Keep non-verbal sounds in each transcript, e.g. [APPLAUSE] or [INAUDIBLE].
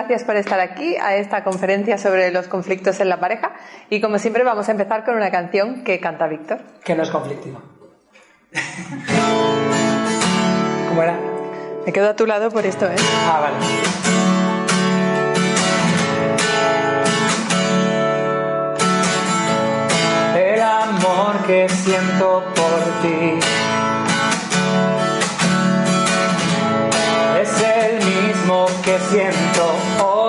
Gracias por estar aquí a esta conferencia sobre los conflictos en la pareja. Y como siempre vamos a empezar con una canción que canta Víctor. Que no es conflictiva. [LAUGHS] ¿Cómo era? Me quedo a tu lado por esto, ¿eh? Ah, vale. El amor que siento por ti es el que siento hoy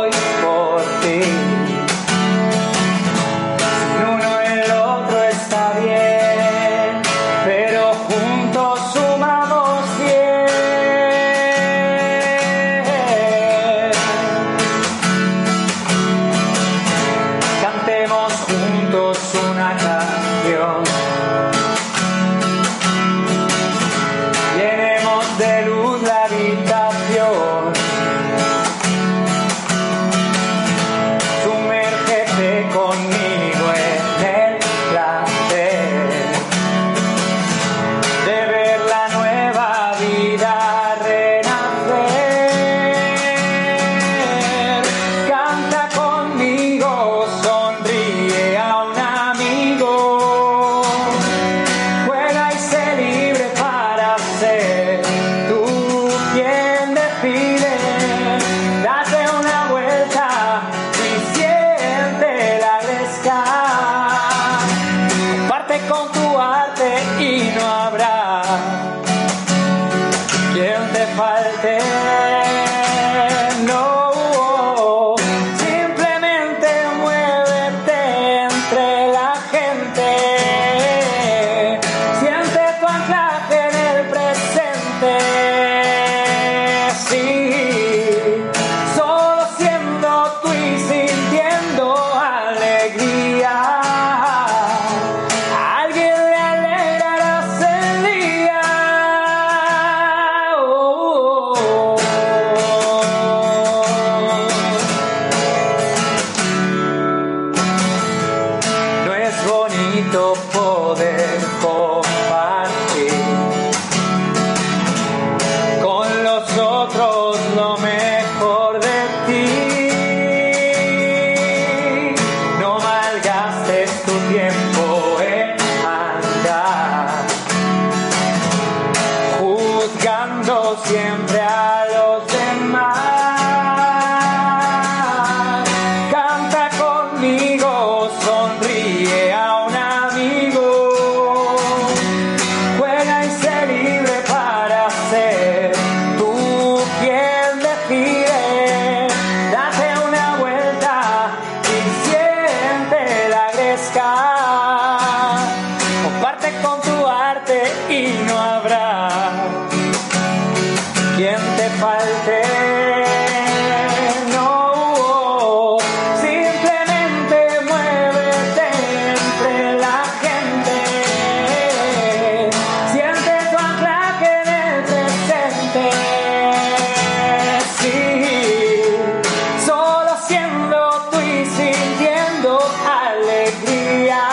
alegria.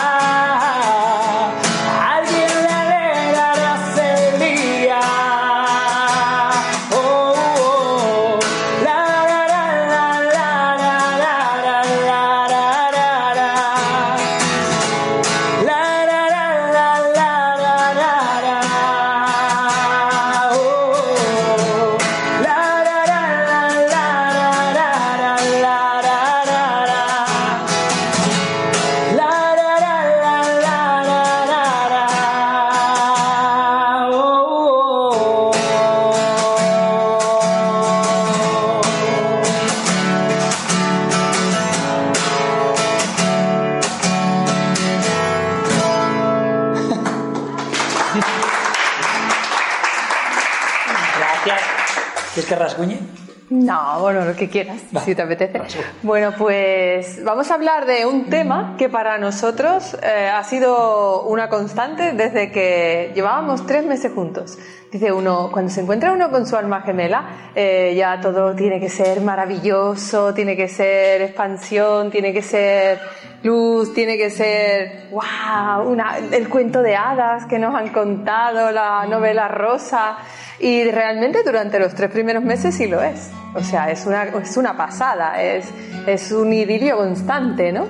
Si te apetece. Bueno, pues vamos a hablar de un tema que para nosotros eh, ha sido una constante desde que llevábamos tres meses juntos. Dice uno, cuando se encuentra uno con su alma gemela, eh, ya todo tiene que ser maravilloso, tiene que ser expansión, tiene que ser luz, tiene que ser, wow, el cuento de hadas que nos han contado, la novela rosa. Y realmente durante los tres primeros meses sí lo es. O sea, es una, es una pasada, es, es un idilio constante, ¿no?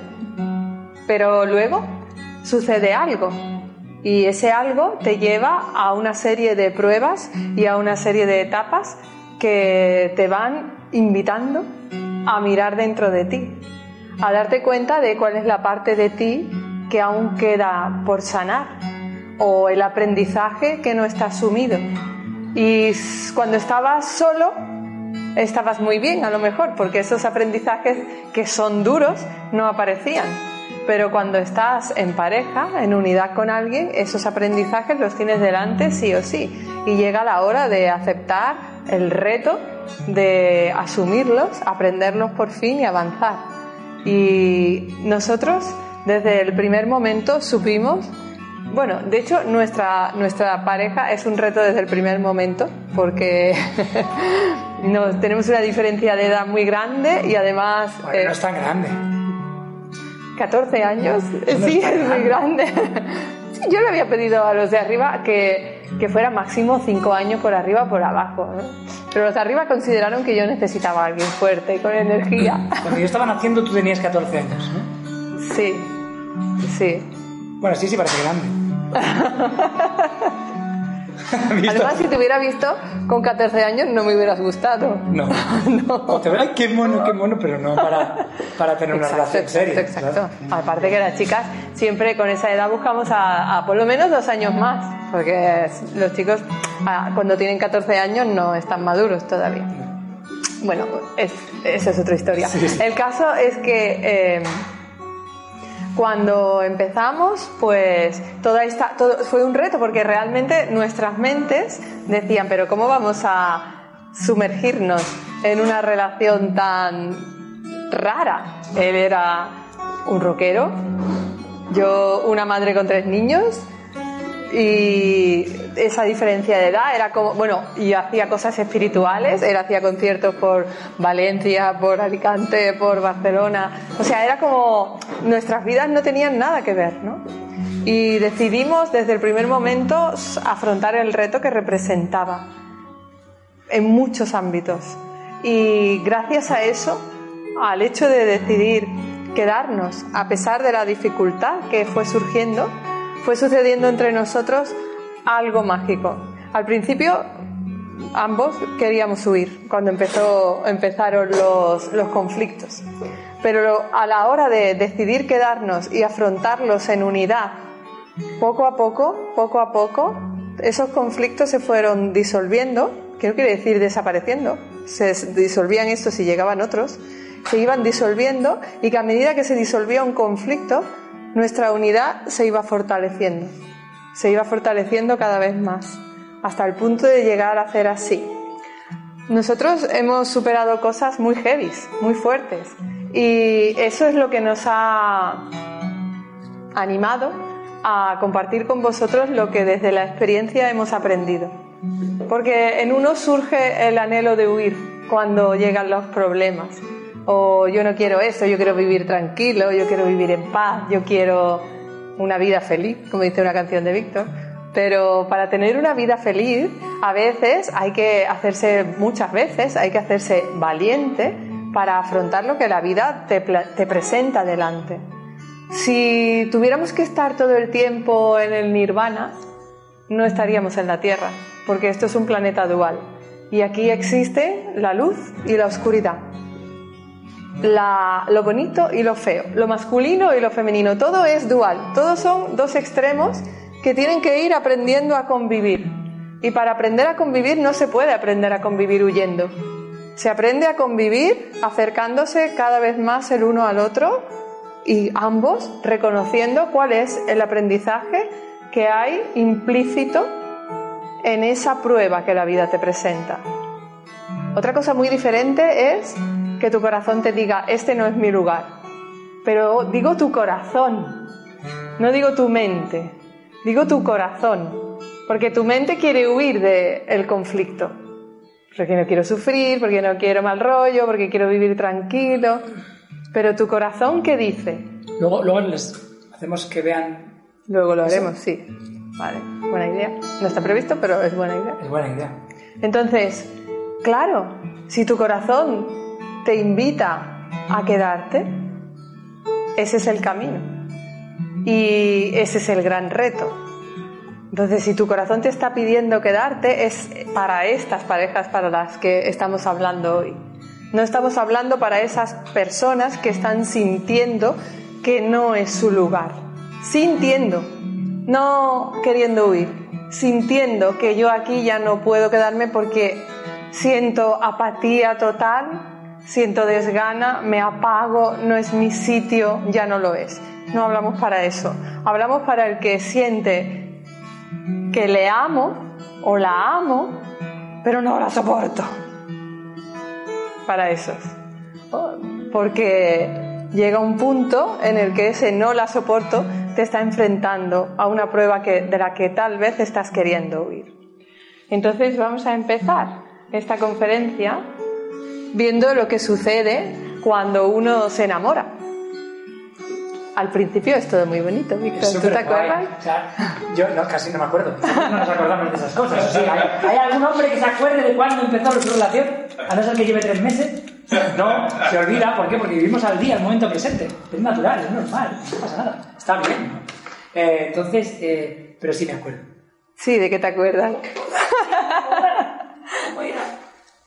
Pero luego sucede algo. Y ese algo te lleva a una serie de pruebas y a una serie de etapas que te van invitando a mirar dentro de ti, a darte cuenta de cuál es la parte de ti que aún queda por sanar o el aprendizaje que no está asumido y cuando estabas solo, estabas muy bien a lo mejor, porque esos aprendizajes que son duros no aparecían. Pero cuando estás en pareja, en unidad con alguien, esos aprendizajes los tienes delante sí o sí. Y llega la hora de aceptar el reto, de asumirlos, aprenderlos por fin y avanzar. Y nosotros, desde el primer momento, supimos bueno, de hecho, nuestra, nuestra pareja es un reto desde el primer momento, porque [LAUGHS] nos, tenemos una diferencia de edad muy grande y además. Bueno, no es tan grande. 14 años, sí, es muy grande. [LAUGHS] yo le había pedido a los de arriba que, que fuera máximo 5 años por arriba por abajo. Pero los de arriba consideraron que yo necesitaba a alguien fuerte, con energía. Cuando yo estaba naciendo tú tenías 14 años, ¿no? Sí, sí. Bueno, sí, sí, parece grande. [LAUGHS] Además, si te hubiera visto con 14 años, no me hubieras gustado. No. [LAUGHS] no. Ay, qué mono, qué mono, pero no para, para tener una relación seria. Exacto, Aparte que las chicas siempre con esa edad buscamos a, por lo menos dos años más, porque los chicos cuando tienen 14 años no están maduros todavía. Bueno, esa es otra historia. El caso es que... Eh, cuando empezamos, pues toda esta, todo, fue un reto porque realmente nuestras mentes decían, pero ¿cómo vamos a sumergirnos en una relación tan rara? Él era un rockero, yo una madre con tres niños y esa diferencia de edad era como, bueno, y hacía cosas espirituales, él hacía conciertos por Valencia, por Alicante, por Barcelona, o sea, era como nuestras vidas no tenían nada que ver, ¿no? Y decidimos desde el primer momento afrontar el reto que representaba en muchos ámbitos. Y gracias a eso, al hecho de decidir quedarnos a pesar de la dificultad que fue surgiendo, fue sucediendo entre nosotros algo mágico. Al principio ambos queríamos huir cuando empezaron los, los conflictos, pero a la hora de decidir quedarnos y afrontarlos en unidad, poco a poco, poco a poco, esos conflictos se fueron disolviendo, que no quiere decir desapareciendo, se disolvían estos y llegaban otros, se iban disolviendo y que a medida que se disolvía un conflicto, nuestra unidad se iba fortaleciendo, se iba fortaleciendo cada vez más, hasta el punto de llegar a hacer así. Nosotros hemos superado cosas muy heavies, muy fuertes, y eso es lo que nos ha animado a compartir con vosotros lo que desde la experiencia hemos aprendido. Porque en uno surge el anhelo de huir cuando llegan los problemas, o yo no quiero eso, yo quiero vivir tranquilo, yo quiero vivir en paz, yo quiero una vida feliz, como dice una canción de Víctor. Pero para tener una vida feliz, a veces hay que hacerse, muchas veces, hay que hacerse valiente para afrontar lo que la vida te, te presenta delante. Si tuviéramos que estar todo el tiempo en el nirvana, no estaríamos en la Tierra, porque esto es un planeta dual. Y aquí existe la luz y la oscuridad lo bonito y lo feo, lo masculino y lo femenino. Todo es dual, todos son dos extremos que tienen que ir aprendiendo a convivir. Y para aprender a convivir no se puede aprender a convivir huyendo. Se aprende a convivir acercándose cada vez más el uno al otro y ambos reconociendo cuál es el aprendizaje que hay implícito en esa prueba que la vida te presenta. Otra cosa muy diferente es que tu corazón te diga, este no es mi lugar. Pero digo tu corazón, no digo tu mente, digo tu corazón. Porque tu mente quiere huir del conflicto. Porque no quiero sufrir, porque no quiero mal rollo, porque quiero vivir tranquilo. Pero tu corazón, ¿qué dice? Luego, luego les hacemos que vean. Luego lo haremos, sí. Vale, buena idea. No está previsto, pero es buena idea. Es buena idea. Entonces, claro, si tu corazón te invita a quedarte, ese es el camino. Y ese es el gran reto. Entonces, si tu corazón te está pidiendo quedarte, es para estas parejas para las que estamos hablando hoy. No estamos hablando para esas personas que están sintiendo que no es su lugar. Sintiendo, no queriendo huir, sintiendo que yo aquí ya no puedo quedarme porque siento apatía total, siento desgana, me apago, no es mi sitio, ya no lo es. No hablamos para eso. Hablamos para el que siente que le amo o la amo, pero no la soporto. Para esos. Porque llega un punto en el que ese no la soporto te está enfrentando a una prueba de la que tal vez estás queriendo huir. Entonces vamos a empezar esta conferencia viendo lo que sucede cuando uno se enamora al principio es todo muy bonito, Víctor. ¿Tú te acuerdas? O sea, yo no, casi no me acuerdo. No nos acordamos de esas cosas. ¿hay, ¿hay, algún hombre que se acuerde de cuándo empezó su relación? A no ser que lleve tres meses. No, se olvida. ¿Por qué? Porque vivimos al día, al momento presente. Es natural, es normal. No pasa nada. Está bien. Eh, entonces, eh, pero sí me acuerdo. Sí, ¿de qué te acuerdas? [LAUGHS]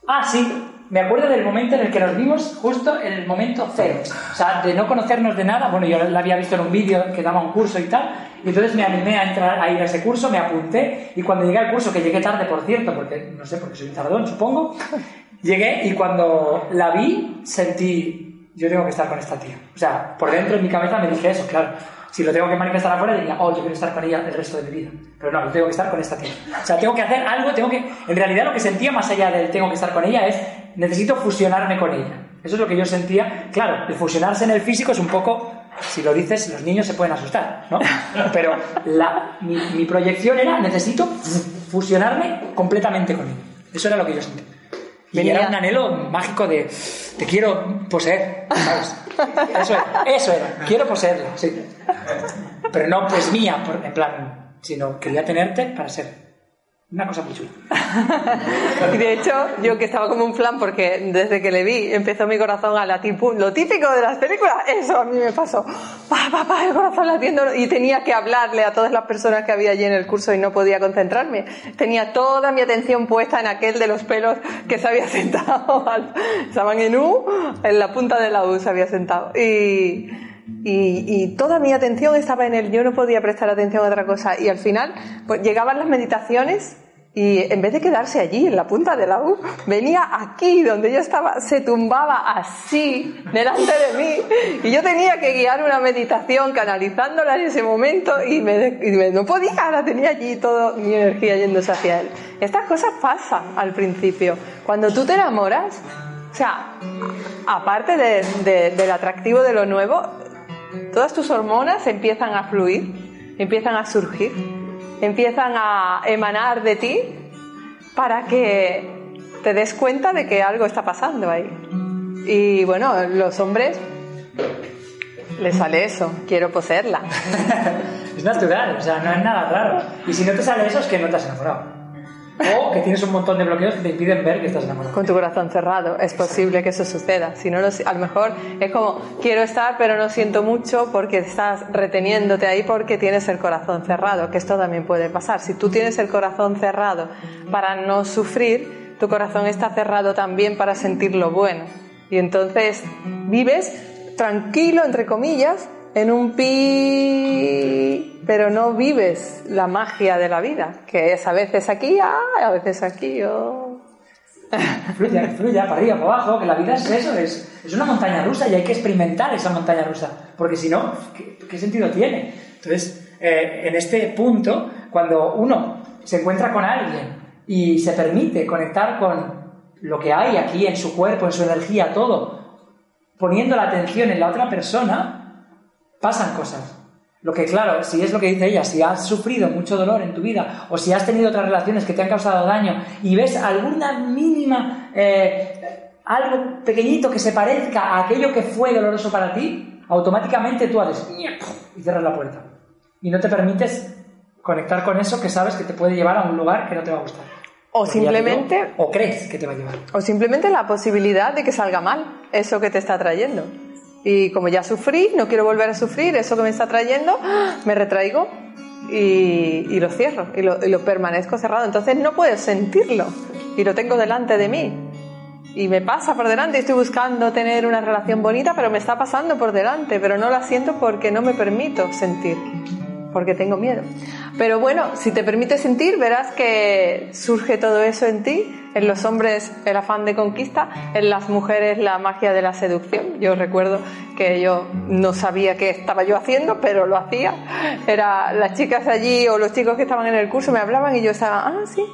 Ah, sí, me acuerdo del momento en el que nos vimos justo en el momento cero. O sea, de no conocernos de nada. Bueno, yo la había visto en un vídeo que daba un curso y tal. Y entonces me animé a entrar a ir a ese curso, me apunté. Y cuando llegué al curso, que llegué tarde, por cierto, porque no sé, porque soy un tardón, supongo. [LAUGHS] Llegué y cuando la vi, sentí, yo tengo que estar con esta tía. O sea, por dentro de mi cabeza me dije eso, claro si lo tengo que manifestar afuera, diría, oh, yo quiero estar con ella el resto de mi vida. Pero no, yo tengo que estar con esta tía. O sea, tengo que hacer algo, tengo que... En realidad lo que sentía más allá del tengo que estar con ella es, necesito fusionarme con ella. Eso es lo que yo sentía. Claro, el fusionarse en el físico es un poco... Si lo dices, los niños se pueden asustar, ¿no? Pero la, mi, mi proyección era, necesito fusionarme completamente con ella. Eso era lo que yo sentía. Y era un anhelo mágico de te quiero poseer, ¿sabes? Eso era, eso era, quiero poseerla, sí. Pero no pues mía, en plan, sino quería tenerte para ser una cosa muy chula. [LAUGHS] y de hecho, yo que estaba como un flan porque desde que le vi empezó mi corazón a latir. Lo típico de las películas, eso a mí me pasó. Pa, pa, el corazón latiendo y tenía que hablarle a todas las personas que había allí en el curso y no podía concentrarme. Tenía toda mi atención puesta en aquel de los pelos que se había [LAUGHS] sentado. Estaban en U, en la punta de la U se había sentado. Y, y, toda mi atención estaba en él, yo no podía prestar atención a otra cosa. Y al final, pues llegaban las meditaciones y en vez de quedarse allí, en la punta de la U, venía aquí, donde yo estaba, se tumbaba así, delante de mí. Y yo tenía que guiar una meditación canalizándola en ese momento y, me, no podía, la tenía allí toda mi energía yéndose hacia él. Estas cosas pasan al principio. Cuando tú te enamoras, o sea, aparte de, de, del atractivo de lo nuevo, todas tus hormonas empiezan a fluir, empiezan a surgir empiezan a emanar de ti para que te des cuenta de que algo está pasando ahí. Y bueno, los hombres les sale eso, quiero poseerla. [LAUGHS] es natural, o sea, no es nada raro. Y si no te sale eso es que no te has enamorado. O que tienes un montón de bloqueos que te impiden ver que estás enamorado. Con tu corazón cerrado, es posible que eso suceda. Si no, a lo mejor es como, quiero estar, pero no siento mucho porque estás reteniéndote ahí porque tienes el corazón cerrado, que esto también puede pasar. Si tú tienes el corazón cerrado para no sufrir, tu corazón está cerrado también para sentir lo bueno. Y entonces vives tranquilo, entre comillas, en un pi, pero no vives la magia de la vida, que es a veces aquí, a veces aquí. Oh. Fluya, fluya, para arriba, para abajo, que la vida es eso, es, es una montaña rusa y hay que experimentar esa montaña rusa, porque si no, ¿qué, sentido tiene? Entonces, eh, en este punto, cuando uno se encuentra con alguien y se permite conectar con lo que hay aquí en su cuerpo, en su energía, todo, poniendo la atención en la otra persona, pasan cosas. Lo que, claro, si es lo que dice ella, si has sufrido mucho dolor en tu vida o si has tenido otras relaciones que te han causado daño y ves alguna mínima, eh, algo pequeñito que se parezca a aquello que fue doloroso para ti, automáticamente tú haces y cierras la puerta. Y no te permites conectar con eso que sabes que te puede llevar a un lugar que no te va a gustar. O simplemente... o crees que te va a llevar. O simplemente la posibilidad de que salga mal eso que te está trayendo. Y como ya sufrí, no quiero volver a sufrir eso que me está trayendo, me retraigo y, lo cierro y lo, y permanezco cerrado. Entonces no puedo sentirlo y lo tengo delante de mí. Y me pasa por delante, estoy buscando tener una relación bonita, pero me está pasando por delante, pero no la siento porque no me permito sentir porque tengo miedo. Pero bueno, si te permite sentir, verás que surge todo eso en ti. En los hombres el afán de conquista, en las mujeres la magia de la seducción. Yo recuerdo que yo no sabía qué estaba yo haciendo, pero lo hacía. Era las chicas allí o los chicos que estaban en el curso me hablaban y yo estaba, ah, sí,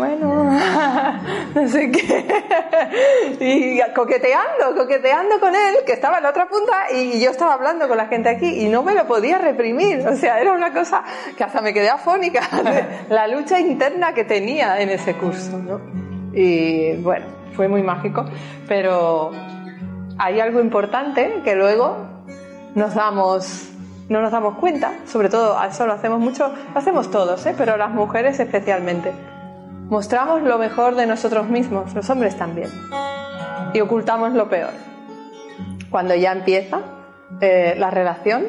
bueno, [LAUGHS] no sé qué. [LAUGHS] Y coqueteando, coqueteando con él, que estaba en la otra punta, y yo estaba hablando con la gente aquí y no me lo podía reprimir. O sea, era una cosa que hasta me quedé afónica [LAUGHS] la lucha interna que tenía en ese curso, ¿no? Y bueno, fue muy mágico, pero hay algo importante que luego nos damos no nos damos cuenta, sobre todo eso lo hacemos mucho, lo hacemos todos, ¿eh? pero las mujeres especialmente Mostramos lo mejor de nosotros mismos, los hombres también, y ocultamos lo peor. Cuando ya empieza eh, la relación,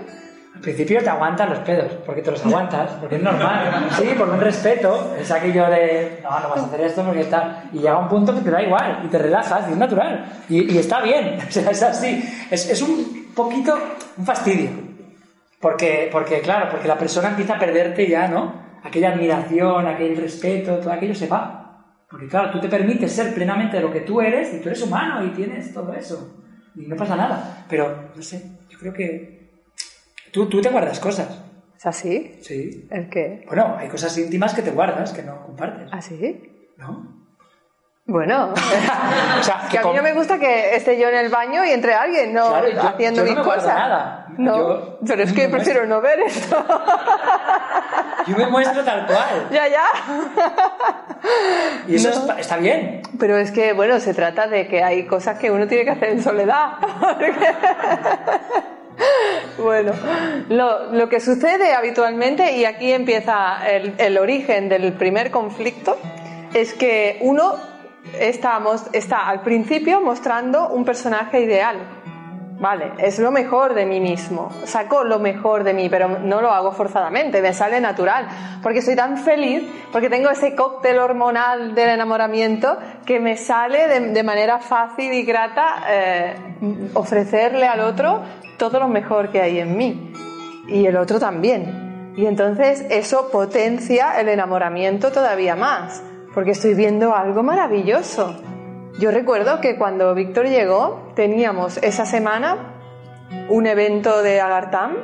al principio te aguantas los pedos, porque te los aguantas, porque es normal. Sí, por un respeto, es aquello de, no, no vas a hacer esto porque tal. Y llega un punto que te da igual, y te relajas, y es natural. Y, está bien, [LAUGHS] o sea, es así. Es, es, un poquito, un fastidio. Porque, porque, claro, porque la persona empieza a perderte ya, ¿no? Aquella admiración, aquel respeto, todo aquello se va. Porque claro, tú te permites ser plenamente lo que tú eres y tú eres humano y tienes todo eso. Y no pasa nada. Pero, no sé, yo creo que tú, tú te guardas cosas. ¿Es así? Sí. ¿El qué? Bueno, hay cosas íntimas que te guardas, que no compartes. ¿Ah, sí? ¿No? Bueno, [LAUGHS] o sea, que, a mí no me gusta que esté yo en el baño y entre alguien, no haciendo mis cosas. Nada. No, pero es que [LAUGHS] prefiero no ver esto. [LAUGHS] Yo me muestro tal cual. Ya, ya. Y eso está, bien. Pero es que, bueno, se trata de que hay cosas que uno tiene que hacer en soledad. Bueno, lo, lo, que sucede habitualmente, y aquí empieza el, el origen del primer conflicto, es que uno está, está al principio mostrando un personaje ideal. Vale, es lo mejor de mí mismo. Saco lo mejor de mí, pero no lo hago forzadamente, me sale natural. Porque soy tan feliz, porque tengo ese cóctel hormonal del enamoramiento que me sale de, manera fácil y grata eh, ofrecerle al otro todo lo mejor que hay en mí. Y el otro también. Y entonces eso potencia el enamoramiento todavía más porque estoy viendo algo maravilloso. Yo recuerdo que cuando Víctor llegó, teníamos esa semana un evento de Agartam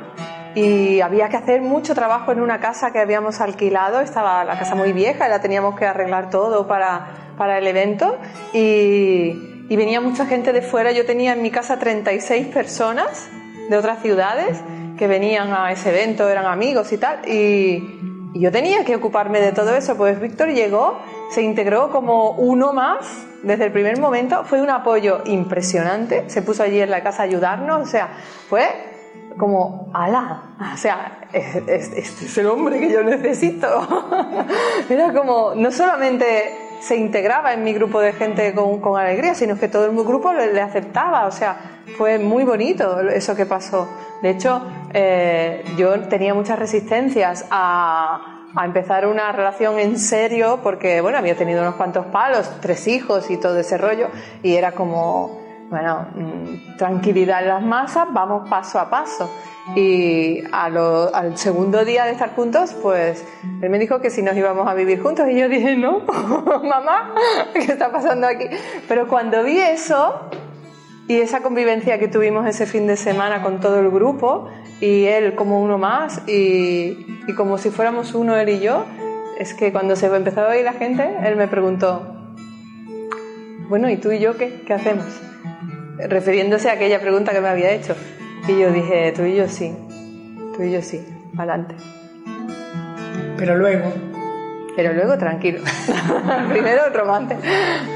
y había que hacer mucho trabajo en una casa que habíamos alquilado, estaba la casa muy vieja y la teníamos que arreglar todo para, para el evento y, y venía mucha gente de fuera, yo tenía en mi casa 36 personas de otras ciudades que venían a ese evento, eran amigos y tal, y, y yo tenía que ocuparme de todo eso, pues Víctor llegó, se integró como uno más desde el primer momento, fue un apoyo impresionante, se puso allí en la casa a ayudarnos, o sea, fue como, ala, o sea, este es el hombre que yo necesito. [LAUGHS] Era como, no solamente se integraba en mi grupo de gente con, con alegría, sino que todo el grupo le, le, aceptaba, o sea, fue muy bonito eso que pasó. De hecho, eh, yo tenía muchas resistencias a, a, empezar una relación en serio porque, bueno, había tenido unos cuantos palos, tres hijos y todo ese rollo, y era como, bueno, mm, tranquilidad en las masas, vamos paso a paso. Y al segundo día de estar juntos, pues él me dijo que si nos íbamos a vivir juntos, y yo dije, no, [LAUGHS] mamá, ¿qué está pasando aquí? Pero cuando vi eso, y esa convivencia que tuvimos ese fin de semana con todo el grupo y él como uno más y, como si fuéramos uno él y yo, es que cuando se empezó a oír la gente, él me preguntó, bueno, ¿y tú y yo? ¿Qué hacemos? Refiriéndose a aquella pregunta que me había hecho. Y yo dije, tú y yo sí, tú y yo sí, adelante. Pero luego, Pero luego tranquilo. [LAUGHS] Primero el romance.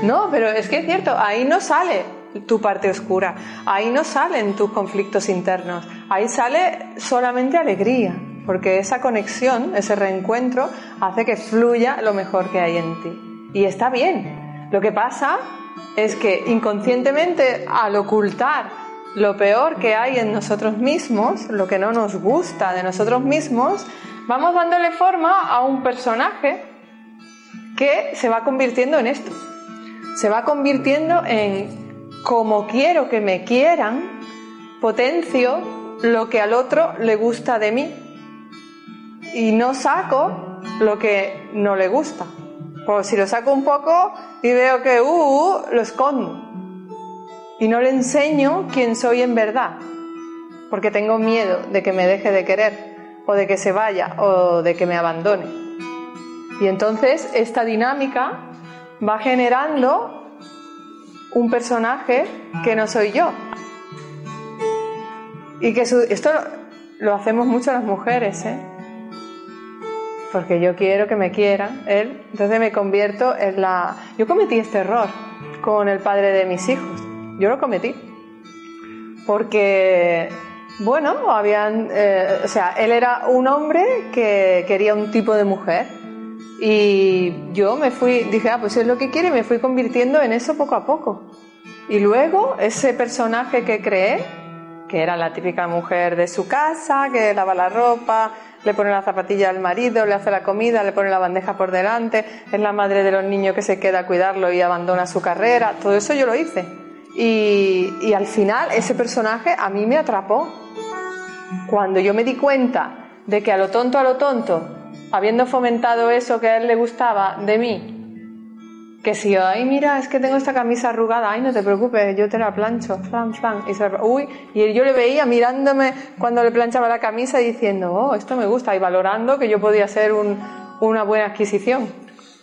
No, pero es que es cierto, ahí no sale tu parte oscura, ahí no salen tus conflictos internos, ahí sale solamente alegría, porque esa conexión, ese reencuentro, hace que fluya lo mejor que hay en ti. Y está bien. Lo que pasa es que inconscientemente al ocultar lo peor que hay en nosotros mismos, lo que no nos gusta de nosotros mismos, vamos dándole forma a un personaje que se va convirtiendo en esto. Se va convirtiendo en como quiero que me quieran, potencio lo que al otro le gusta de mí y no saco lo que no le gusta. Pues si lo saco un poco y veo que, uh, uh, lo escondo. Y no le enseño quién soy en verdad. Porque tengo miedo de que me deje de querer, o de que se vaya, o de que me abandone. Y entonces esta dinámica va generando un personaje que no soy yo. Y que su- esto lo hacemos mucho las mujeres, ¿eh? Porque yo quiero que me quieran, él, entonces me convierto en la... Yo cometí este error con el padre de mis hijos, yo lo cometí, porque, bueno, habían, eh, o sea, él era un hombre que quería un tipo de mujer y yo me fui, dije, ah, pues es lo que quiere, y me fui convirtiendo en eso poco a poco. Y luego ese personaje que creé, que era la típica mujer de su casa, que lava la ropa, le pone la zapatilla al marido, le hace la comida, le pone la bandeja por delante, es la madre de los niños que se queda a cuidarlo y abandona su carrera, todo eso yo lo hice. Y, y al final ese personaje a mí me atrapó. Cuando yo me di cuenta de que a lo tonto, a lo tonto, habiendo fomentado eso que a él le gustaba de mí, que si, ay, mira, es que tengo esta camisa arrugada, ay, no te preocupes, yo te la plancho, flan, flan, y se, uy, y yo le veía mirándome cuando le planchaba la camisa diciendo, oh, esto me gusta, y valorando que yo podía ser un, una buena adquisición.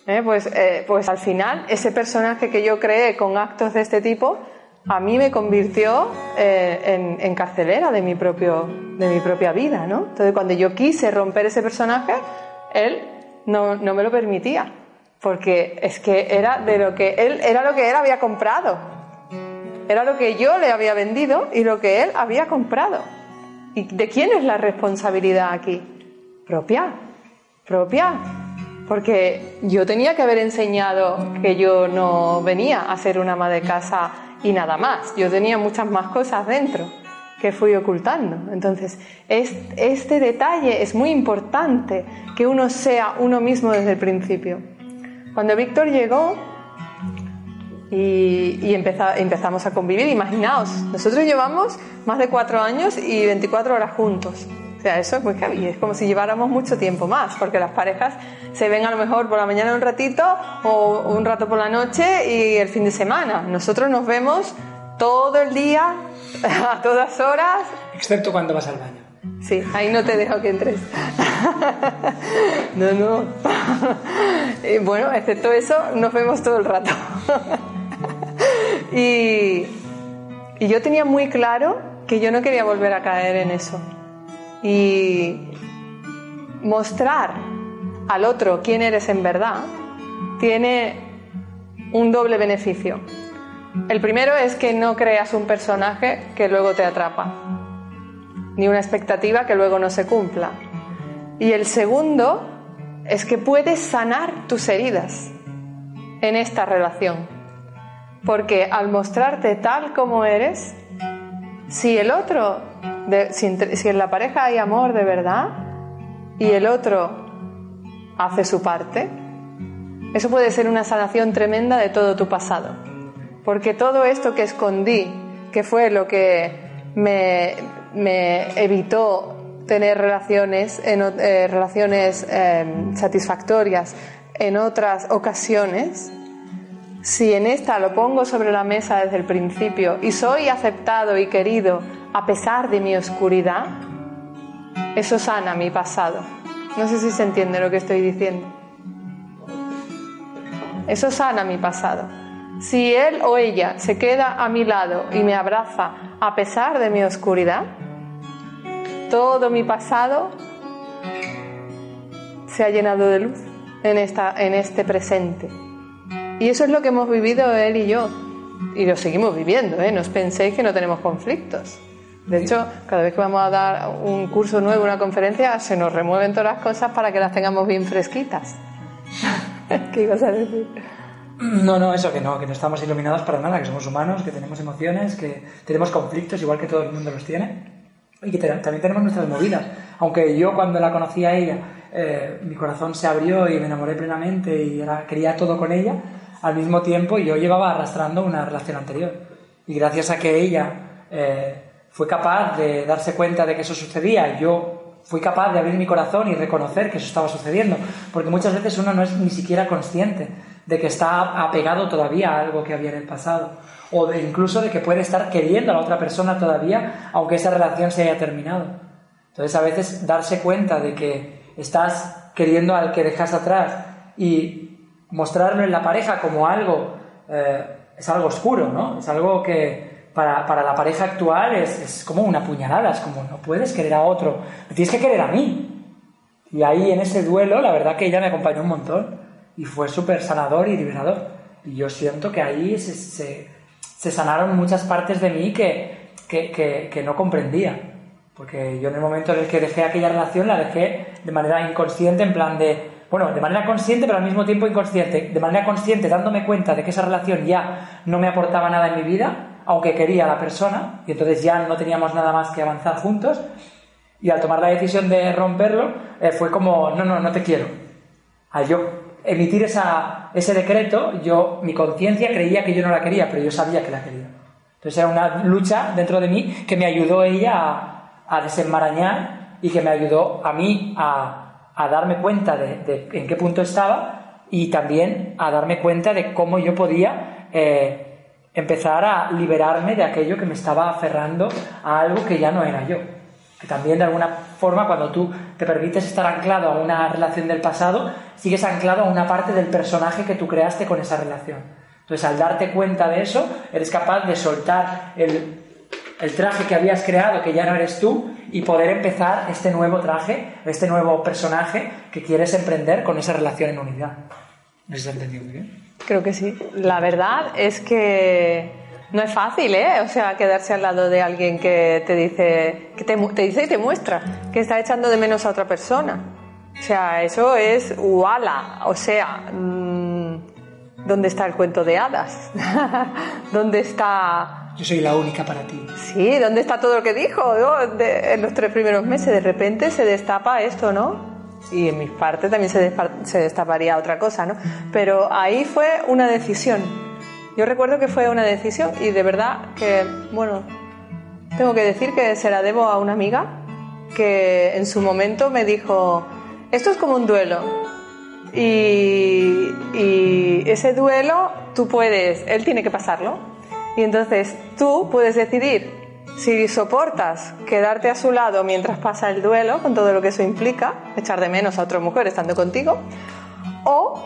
¿Eh? Pues, eh, pues al final, ese personaje que yo creé con actos de este tipo, a mí me convirtió eh, en, en carcelera de mi, propio, de mi propia vida, ¿no? Entonces, cuando yo quise romper ese personaje, él no, no me lo permitía porque es que era de lo que él era lo que él había comprado. Era lo que yo le había vendido y lo que él había comprado. Y de quién es la responsabilidad aquí propia propia. Porque yo tenía que haber enseñado que yo no venía a ser una ama de casa y nada más. Yo tenía muchas más cosas dentro que fui ocultando. Entonces, este detalle es muy importante, que uno sea uno mismo desde el principio. Cuando Víctor llegó y, y empeza, empezamos a convivir, imaginaos, nosotros llevamos más de cuatro años y 24 horas juntos. O sea, eso es muy es como si lleváramos mucho tiempo más, porque las parejas se ven a lo mejor por la mañana un ratito o un rato por la noche y el fin de semana. Nosotros nos vemos todo el día, [LAUGHS] a todas horas. excepto cuando vas al baño. Sí, ahí no te dejo que entres. [LAUGHS] No, no. Y [LAUGHS] bueno, excepto eso, nos vemos todo el rato. [LAUGHS] Y, y yo tenía muy claro que yo no quería volver a caer en eso. Y mostrar al otro quién eres en verdad tiene un doble beneficio. El primero es que no creas un personaje que luego te atrapa, ni una expectativa que luego no se cumpla. Y el segundo es que puedes sanar tus heridas en esta relación. Porque al mostrarte tal como eres, si el otro, si, si en la pareja hay amor de verdad y el otro hace su parte, eso puede ser una sanación tremenda de todo tu pasado. Porque todo esto que escondí, que fue lo que me, me evitó tener relaciones, eh, relaciones eh, satisfactorias en otras ocasiones, si en esta lo pongo sobre la mesa desde el principio y soy aceptado y querido a pesar de mi oscuridad, eso sana mi pasado. No sé si se entiende lo que estoy diciendo. Eso sana mi pasado. Si él o ella se queda a mi lado y me abraza a pesar de mi oscuridad, todo mi pasado se ha llenado de luz en, esta, en este presente. Y eso es lo que hemos vivido él y yo. Y lo seguimos viviendo, ¿eh? No os penséis que no tenemos conflictos. De hecho, cada vez que vamos a dar un curso nuevo, una conferencia, se nos remueven todas las cosas para que las tengamos bien fresquitas. ¿Qué ibas a decir? No, no, eso que no, que no estamos iluminados para nada, que somos humanos, que tenemos emociones, que tenemos conflictos igual que todo el mundo los tiene y que también tenemos nuestras movidas. Aunque yo cuando la conocí a ella, eh, mi corazón se abrió y me enamoré plenamente y era, quería todo con ella, al mismo tiempo yo llevaba arrastrando una relación anterior. Y gracias a que ella eh, fue capaz de darse cuenta de que eso sucedía, yo fui capaz de abrir mi corazón y reconocer que eso estaba sucediendo, porque muchas veces uno no es ni siquiera consciente de que está apegado todavía a algo que había en el pasado, o de, incluso de que puede estar queriendo a la otra persona todavía, aunque esa relación se haya terminado. Entonces a veces darse cuenta de que estás queriendo al que dejas atrás y mostrarlo en la pareja como algo, eh, es algo oscuro, ¿no? Es algo que para, para la pareja actual es, es, como una puñalada, es como no puedes querer a otro, tienes que querer a mí. Y ahí en ese duelo, la verdad que ella me acompañó un montón y fue súper sanador y liberador. Y yo siento que ahí se, se, se sanaron muchas partes de mí que, que, que, que no comprendía. Porque yo en el momento en el que dejé aquella relación la dejé de manera inconsciente, en plan de, bueno, de manera consciente, pero al mismo tiempo inconsciente. De manera consciente, dándome cuenta de que esa relación ya no me aportaba nada en mi vida, aunque quería a la persona, y entonces ya no teníamos nada más que avanzar juntos. Y al tomar la decisión de romperlo, eh, fue como, no, no, no te quiero. Al yo emitir ese decreto, yo, mi conciencia creía que yo no la quería, pero yo sabía que la quería. Entonces era una lucha dentro de mí que me ayudó ella a, desenmarañar y que me ayudó a mí a, darme cuenta de, de, en qué punto estaba y también a darme cuenta de cómo yo podía eh, empezar a liberarme de aquello que me estaba aferrando a algo que ya no era yo. Que también de alguna forma cuando tú te permites estar anclado a una relación del pasado, sigues anclado a una parte del personaje que tú creaste con esa relación. Entonces al darte cuenta de eso, eres capaz de soltar el, el traje que habías creado, que ya no eres tú, y poder empezar este nuevo traje, este nuevo personaje que quieres emprender con esa relación en unidad. ¿No se ha entendido bien? Creo que sí. La verdad es que no es fácil, ¿eh? O sea, quedarse al lado de alguien que te dice, que te, te dice y te muestra que está echando de menos a otra persona. O sea, eso es uala. O sea, mmm, ¿dónde está el cuento de hadas? [LAUGHS] ¿Dónde está yo soy la única para ti. Sí, ¿dónde está todo lo que dijo ¿no? de, en los tres primeros meses? De repente se destapa esto, ¿no? Y en mi parte también se, se destaparía otra cosa, ¿no? Pero ahí fue una decisión. Yo recuerdo que fue una decisión y de verdad que, bueno, tengo que decir que se la debo a una amiga que en su momento me dijo, esto es como un duelo. Y, ese duelo tú puedes, él tiene que pasarlo, y entonces tú puedes decidir si soportas quedarte a su lado mientras pasa el duelo, con todo lo que eso implica, echar de menos a otra mujer estando contigo, o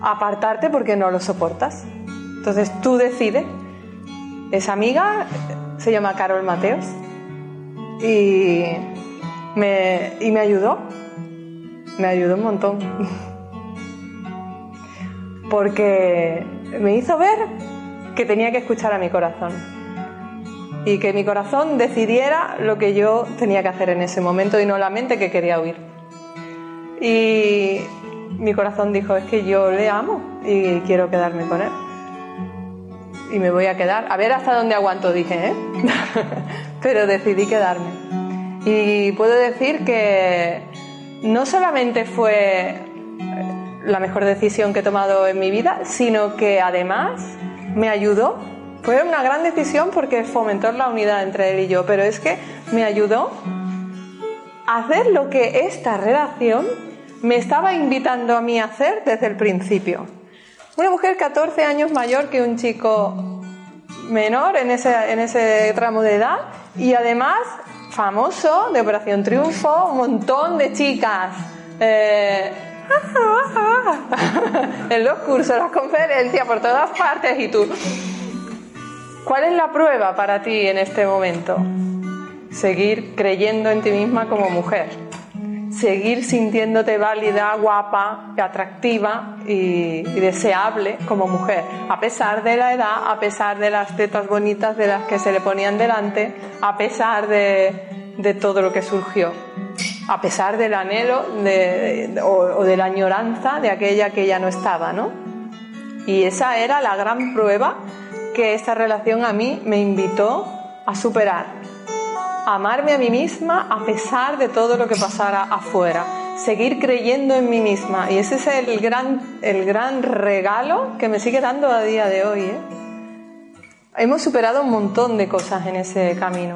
apartarte porque no lo soportas. Entonces tú decides. Esa amiga se llama Carol Mateos y me, y me ayudó. Me ayudó un montón. [LAUGHS] Porque me hizo ver que tenía que escuchar a mi corazón y que mi corazón decidiera lo que yo tenía que hacer en ese momento y no la mente que quería huir. Y mi corazón dijo, es que yo le amo y quiero quedarme con él. Y me voy a quedar, a ver hasta dónde aguanto, dije, ¿eh? [LAUGHS] pero decidí quedarme. Y puedo decir que no solamente fue la mejor decisión que he tomado en mi vida, sino que además me ayudó. Fue una gran decisión porque fomentó la unidad entre él y yo, pero es que me ayudó a hacer lo que esta relación me estaba invitando a mí a hacer desde el principio. Una mujer 14 años mayor que un chico menor en ese, en ese tramo de edad y además famoso de Operación Triunfo, un montón de chicas eh, [LAUGHS] en los cursos, las conferencias, por todas partes y tú. ¿Cuál es la prueba para ti en este momento? Seguir creyendo en ti misma como mujer. Seguir sintiéndote válida, guapa, atractiva y, deseable como mujer. A pesar de la edad, a pesar de las tetas bonitas de las que se le ponían delante, a pesar de, de todo lo que surgió a pesar del anhelo o, de la añoranza de aquella que ya no estaba, ¿no? Y esa era la gran prueba que esta relación a mí me invitó a superar. Amarme a mí misma a pesar de todo lo que pasara afuera. Seguir creyendo en mí misma. Y ese es el gran, el gran regalo que me sigue dando a día de hoy. ¿eh? Hemos superado un montón de cosas en ese camino.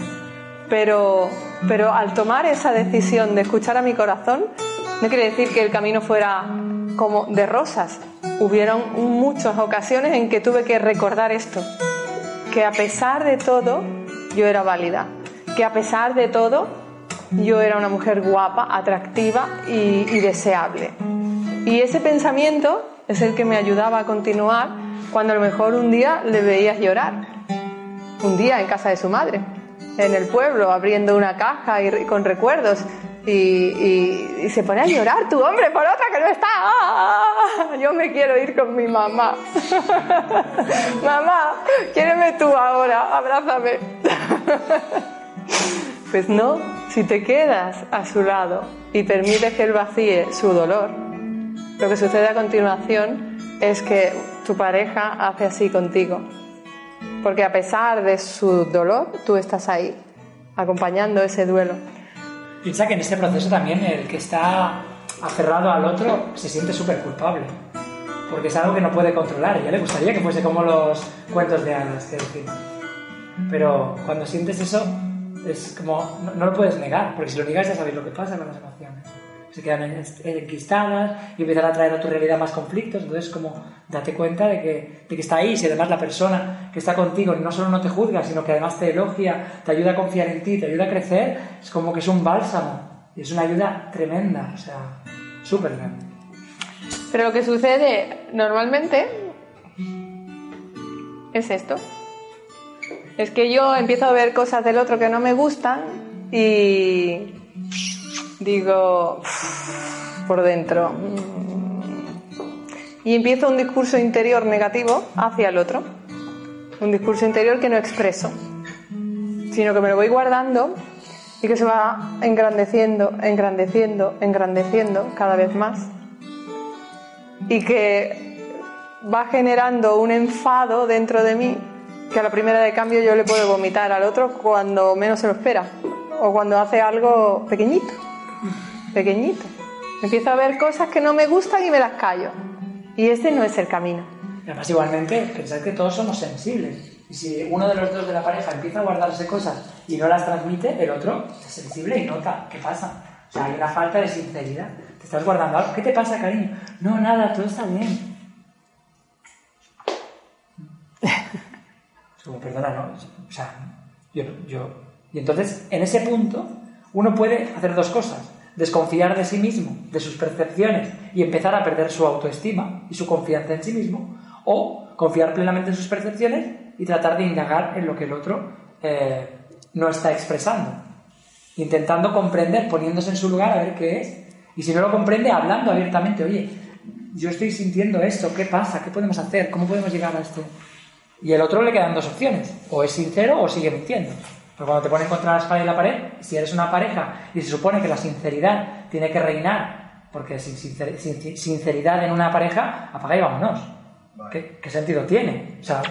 Pero, pero al tomar esa decisión de escuchar a mi corazón, no quiere decir que el camino fuera como de rosas. Hubieron muchas ocasiones en que tuve que recordar esto, que a pesar de todo yo era válida, que a pesar de todo yo era una mujer guapa, atractiva y, deseable. Y ese pensamiento es el que me ayudaba a continuar cuando a lo mejor un día le veías llorar, un día en casa de su madre en el pueblo abriendo una caja y, con recuerdos y, se pone a llorar tu hombre por otra que no está. ¡Ah! Yo me quiero ir con mi mamá. [LAUGHS] mamá, quiéreme tú ahora, abrázame. [LAUGHS] [LAUGHS] pues no, si te quedas a su lado y permites que él vacíe su dolor, lo que sucede a continuación es que tu pareja hace así contigo porque a pesar de su dolor, tú estás ahí, acompañando ese duelo. Piensa que en ese proceso también el que está aferrado al otro se siente súper culpable, porque es algo que no puede controlar. Ya le gustaría que fuese como los cuentos de hadas que decimos. Pero cuando sientes eso, es como, no, lo puedes negar, porque si lo niegas ya sabéis lo que pasa con las emociones se quedan enquistadas y empiezan a traer a tu realidad más conflictos. Entonces, como date cuenta de que, de que está ahí. Si además la persona que está contigo no solo no te juzga, sino que además te elogia, te ayuda a confiar en ti, te ayuda a crecer, es como que es un bálsamo. Y es una ayuda tremenda, o sea, súper grande. Pero lo que sucede normalmente es esto. Es que yo empiezo a ver cosas del otro que no me gustan y digo por dentro y empiezo un discurso interior negativo hacia el otro, un discurso interior que no expreso, sino que me lo voy guardando y que se va engrandeciendo, engrandeciendo, engrandeciendo cada vez más. Y que va generando un enfado dentro de mí que a la primera de cambio yo le puedo vomitar al otro cuando menos se lo espera o cuando hace algo pequeñito pequeñito. Empiezo a ver cosas que no me gustan y me las callo. Y ese no es el camino. Además, igualmente, pensad que todos somos sensibles. Y si uno de los dos de la pareja empieza a guardarse cosas y no las transmite, el otro es sensible y nota qué pasa. O sea, hay una falta de sinceridad. Te estás guardando algo. ¿Qué te pasa, cariño? No, nada, todo está bien. Como, perdona, no. O sea, yo, yo. Y entonces, en ese punto, uno puede hacer dos cosas desconfiar de sí mismo, de sus percepciones y empezar a perder su autoestima y su confianza en sí mismo, o confiar plenamente en sus percepciones y tratar de indagar en lo que el otro eh, no está expresando, intentando comprender, poniéndose en su lugar a ver qué es, y si no lo comprende, hablando abiertamente, oye, yo estoy sintiendo esto, ¿qué pasa? ¿Qué podemos hacer? ¿Cómo podemos llegar a esto? Y el otro le quedan dos opciones, o es sincero o sigue mintiendo. Pero cuando te ponen contra la espalda y la pared, si eres una pareja y se supone que la sinceridad tiene que reinar, porque sin sinceridad en una pareja, apaga y vámonos. ¿Qué, sentido tiene? O sea,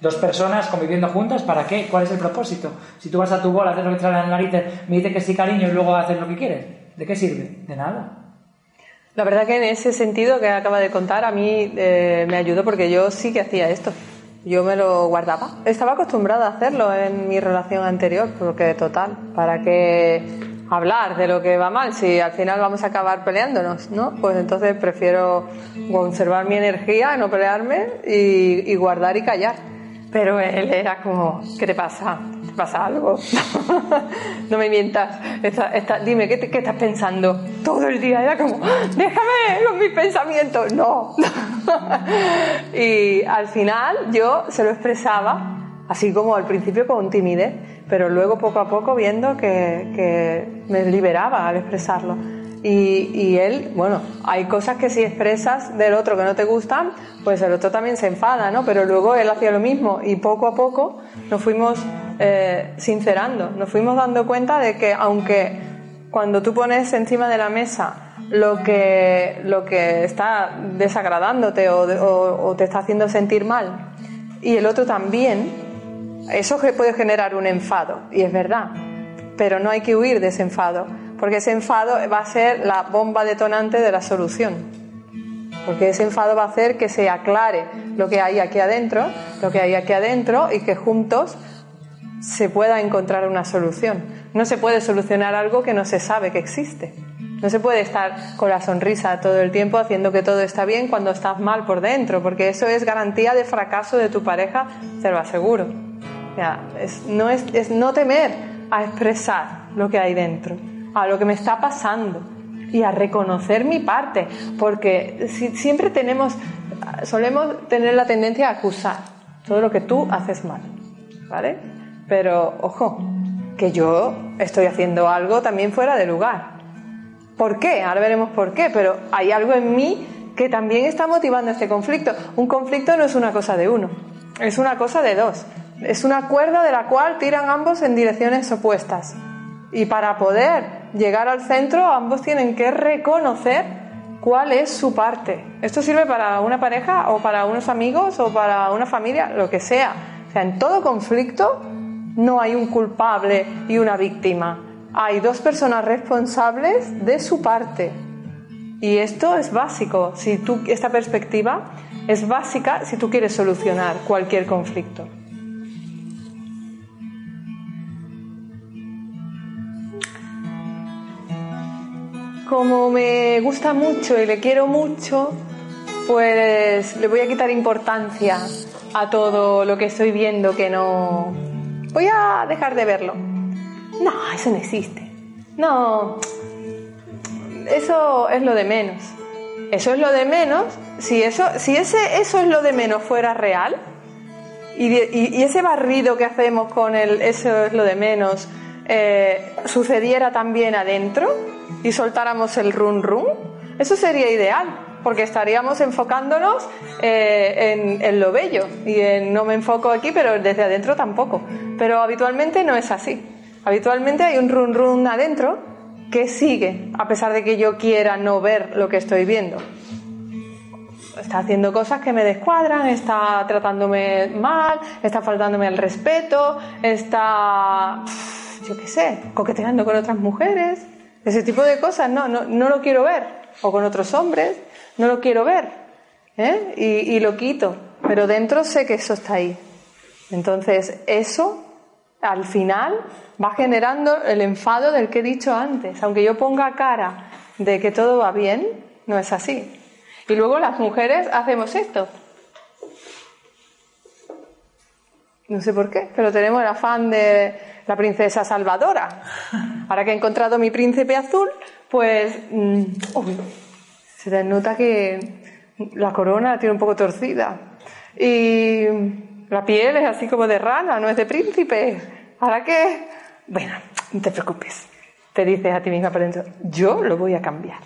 dos personas conviviendo juntas, ¿para qué? ¿Cuál es el propósito? Si tú vas a tu bola, haces lo que te sale en la nariz, me dices que sí, cariño, y luego haces lo que quieres, ¿de qué sirve? De nada. La verdad que en ese sentido que acaba de contar, a mí eh, me ayudó porque yo sí que hacía esto yo me lo guardaba. Estaba acostumbrada a hacerlo en mi relación anterior, porque total, ¿para qué hablar de lo que va mal si al final vamos a acabar peleándonos, ¿no? Pues entonces prefiero conservar mi energía, no pelearme y, guardar y callar. Pero él era como, ¿qué te pasa? ¿Te pasa algo? [LAUGHS] no me mientas. Esta- esta- dime, ¿qué, te- qué estás pensando? Todo el día era como, déjame con mis pensamientos. No. [LAUGHS] y al final yo se lo expresaba, así como al principio con timidez, pero luego poco a poco viendo que, me liberaba al expresarlo. Y, y él, bueno, hay cosas que si expresas del otro que no te gustan, pues el otro también se enfada, ¿no? Pero luego él hacía lo mismo y poco a poco nos fuimos eh, sincerando, nos fuimos dando cuenta de que aunque cuando tú pones encima de la mesa lo que, lo que está desagradándote o, o- te está haciendo sentir mal y el otro también, eso puede generar un enfado, y es verdad, pero no hay que huir de ese enfado, porque ese enfado va a ser la bomba detonante de la solución. Porque ese enfado va a hacer que se aclare lo que hay aquí adentro, lo que hay aquí adentro y que juntos se pueda encontrar una solución. No se puede solucionar algo que no se sabe que existe. No se puede estar con la sonrisa todo el tiempo haciendo que todo está bien cuando estás mal por dentro, porque eso es garantía de fracaso de tu pareja, te lo aseguro. Sea, es- no, es, es no temer a expresar lo que hay dentro, a lo que me está pasando y a reconocer mi parte, porque si- siempre tenemos, solemos tener la tendencia a acusar todo lo que tú haces mal, ¿vale? Pero ojo, que yo estoy haciendo algo también fuera de lugar. ¿Por qué? Ahora veremos por qué, pero hay algo en mí que también está motivando este conflicto. Un conflicto no es una cosa de uno, es una cosa de dos. Es una cuerda de la cual tiran ambos en direcciones opuestas. Y para poder llegar al centro, ambos tienen que reconocer cuál es su parte. Esto sirve para una pareja o para unos amigos o para una familia, lo que sea. O sea, en todo conflicto no hay un culpable y una víctima. Hay dos personas responsables de su parte. Y esto es básico. Si tú, esta perspectiva es básica si tú quieres solucionar cualquier conflicto. Como me gusta mucho y le quiero mucho, pues le voy a quitar importancia a todo lo que estoy viendo que no... Voy a dejar de verlo. No, eso no existe. No, eso es lo de menos. Eso es lo de menos. Si eso, si ese, eso es lo de menos fuera real, y, y ese barrido que hacemos con el eso es lo de menos eh, sucediera también adentro y soltáramos el run run, eso sería ideal, porque estaríamos enfocándonos eh, en, en lo bello y en no me enfoco aquí, pero desde adentro tampoco. Pero habitualmente no es así. Habitualmente hay un run run adentro que sigue, a pesar de que yo quiera no ver lo que estoy viendo está haciendo cosas que me descuadran, está tratándome mal, está faltándome el respeto, está, yo qué sé, coqueteando con otras mujeres, ese tipo de cosas, no, no, no lo quiero ver, o con otros hombres, no lo quiero ver, ¿eh? y lo quito, pero dentro sé que eso está ahí. Entonces, eso al final va generando el enfado del que he dicho antes, aunque yo ponga cara de que todo va bien, no es así. Y luego las mujeres hacemos esto. No sé por qué, pero tenemos el afán de la princesa salvadora. [LAUGHS] Ahora que he encontrado mi príncipe azul, pues mm, uy, se te nota que la corona la tiene un poco torcida. Y la piel es así como de rana, no es de príncipe. Ahora que, bueno, no te preocupes. Te dices a ti misma por dentro, yo lo voy a cambiar.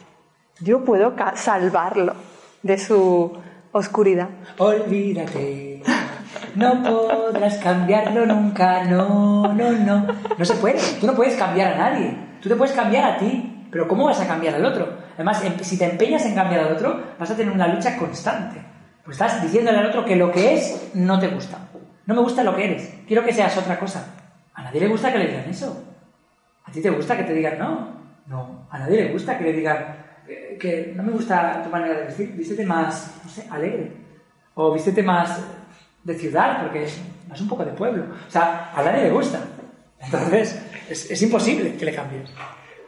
Yo puedo salvarlo de su oscuridad. Olvídate. No podrás cambiarlo nunca, no, no, no. No se puede. Tú no puedes cambiar a nadie. Tú te puedes cambiar a ti. Pero ¿cómo vas a cambiar al otro? Además, em- si te empeñas en cambiar al otro, vas a tener una lucha constante. Pues estás diciéndole al otro que lo que es no te gusta. No me gusta lo que eres. Quiero que seas otra cosa. A nadie le gusta que le digan eso. ¿A ti te gusta que te digan no? No. A nadie le gusta que le digan eh, que no me gusta tu manera de vestir. Vístete más, no sé, alegre. O vístete más de ciudad, porque es más un poco de pueblo. O sea, a nadie le gusta. Entonces, es, es imposible que le cambies.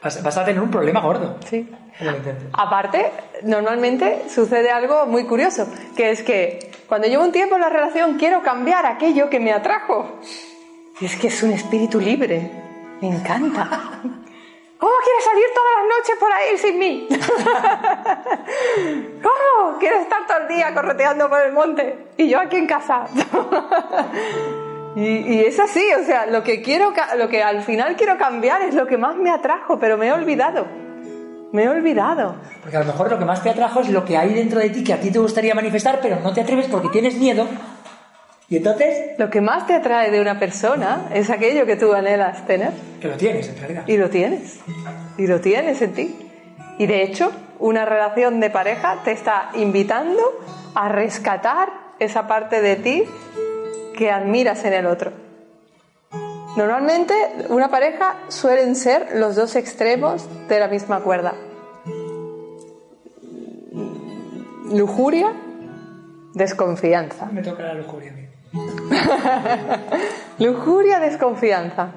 vas, vas a tener un problema gordo. Sí. lo. Aparte, normalmente sucede algo muy curioso, que es que cuando llevo un tiempo en la relación quiero cambiar aquello que me atrajo. Es que es un espíritu libre. Me encanta. ¿Cómo quieres salir todas las noches por ahí sin mí? [LAUGHS] ¿Cómo? ¿Quieres estar todo el día correteando por el monte? Y yo aquí en casa. [LAUGHS] y, y es así, o sea, lo que quiero, lo que al final quiero cambiar es lo que más me atrajo, pero me he olvidado. Me he olvidado. Porque a lo mejor lo que más te atrajo es lo que hay dentro de ti que a ti te gustaría manifestar, pero no te atreves porque tienes miedo. Y entonces, Lo que más te atrae de una persona es aquello que tú anhelas tener. que lo tienes en realidad. Y lo tienes. Y lo tienes en ti. Y de hecho, una relación de pareja te está invitando a rescatar esa parte de ti que admiras en el otro. Normalmente, una pareja suelen ser los dos extremos de la misma cuerda. Lujuria, desconfianza. Me toca la lujuria. [LAUGHS] Lujuria, desconfianza.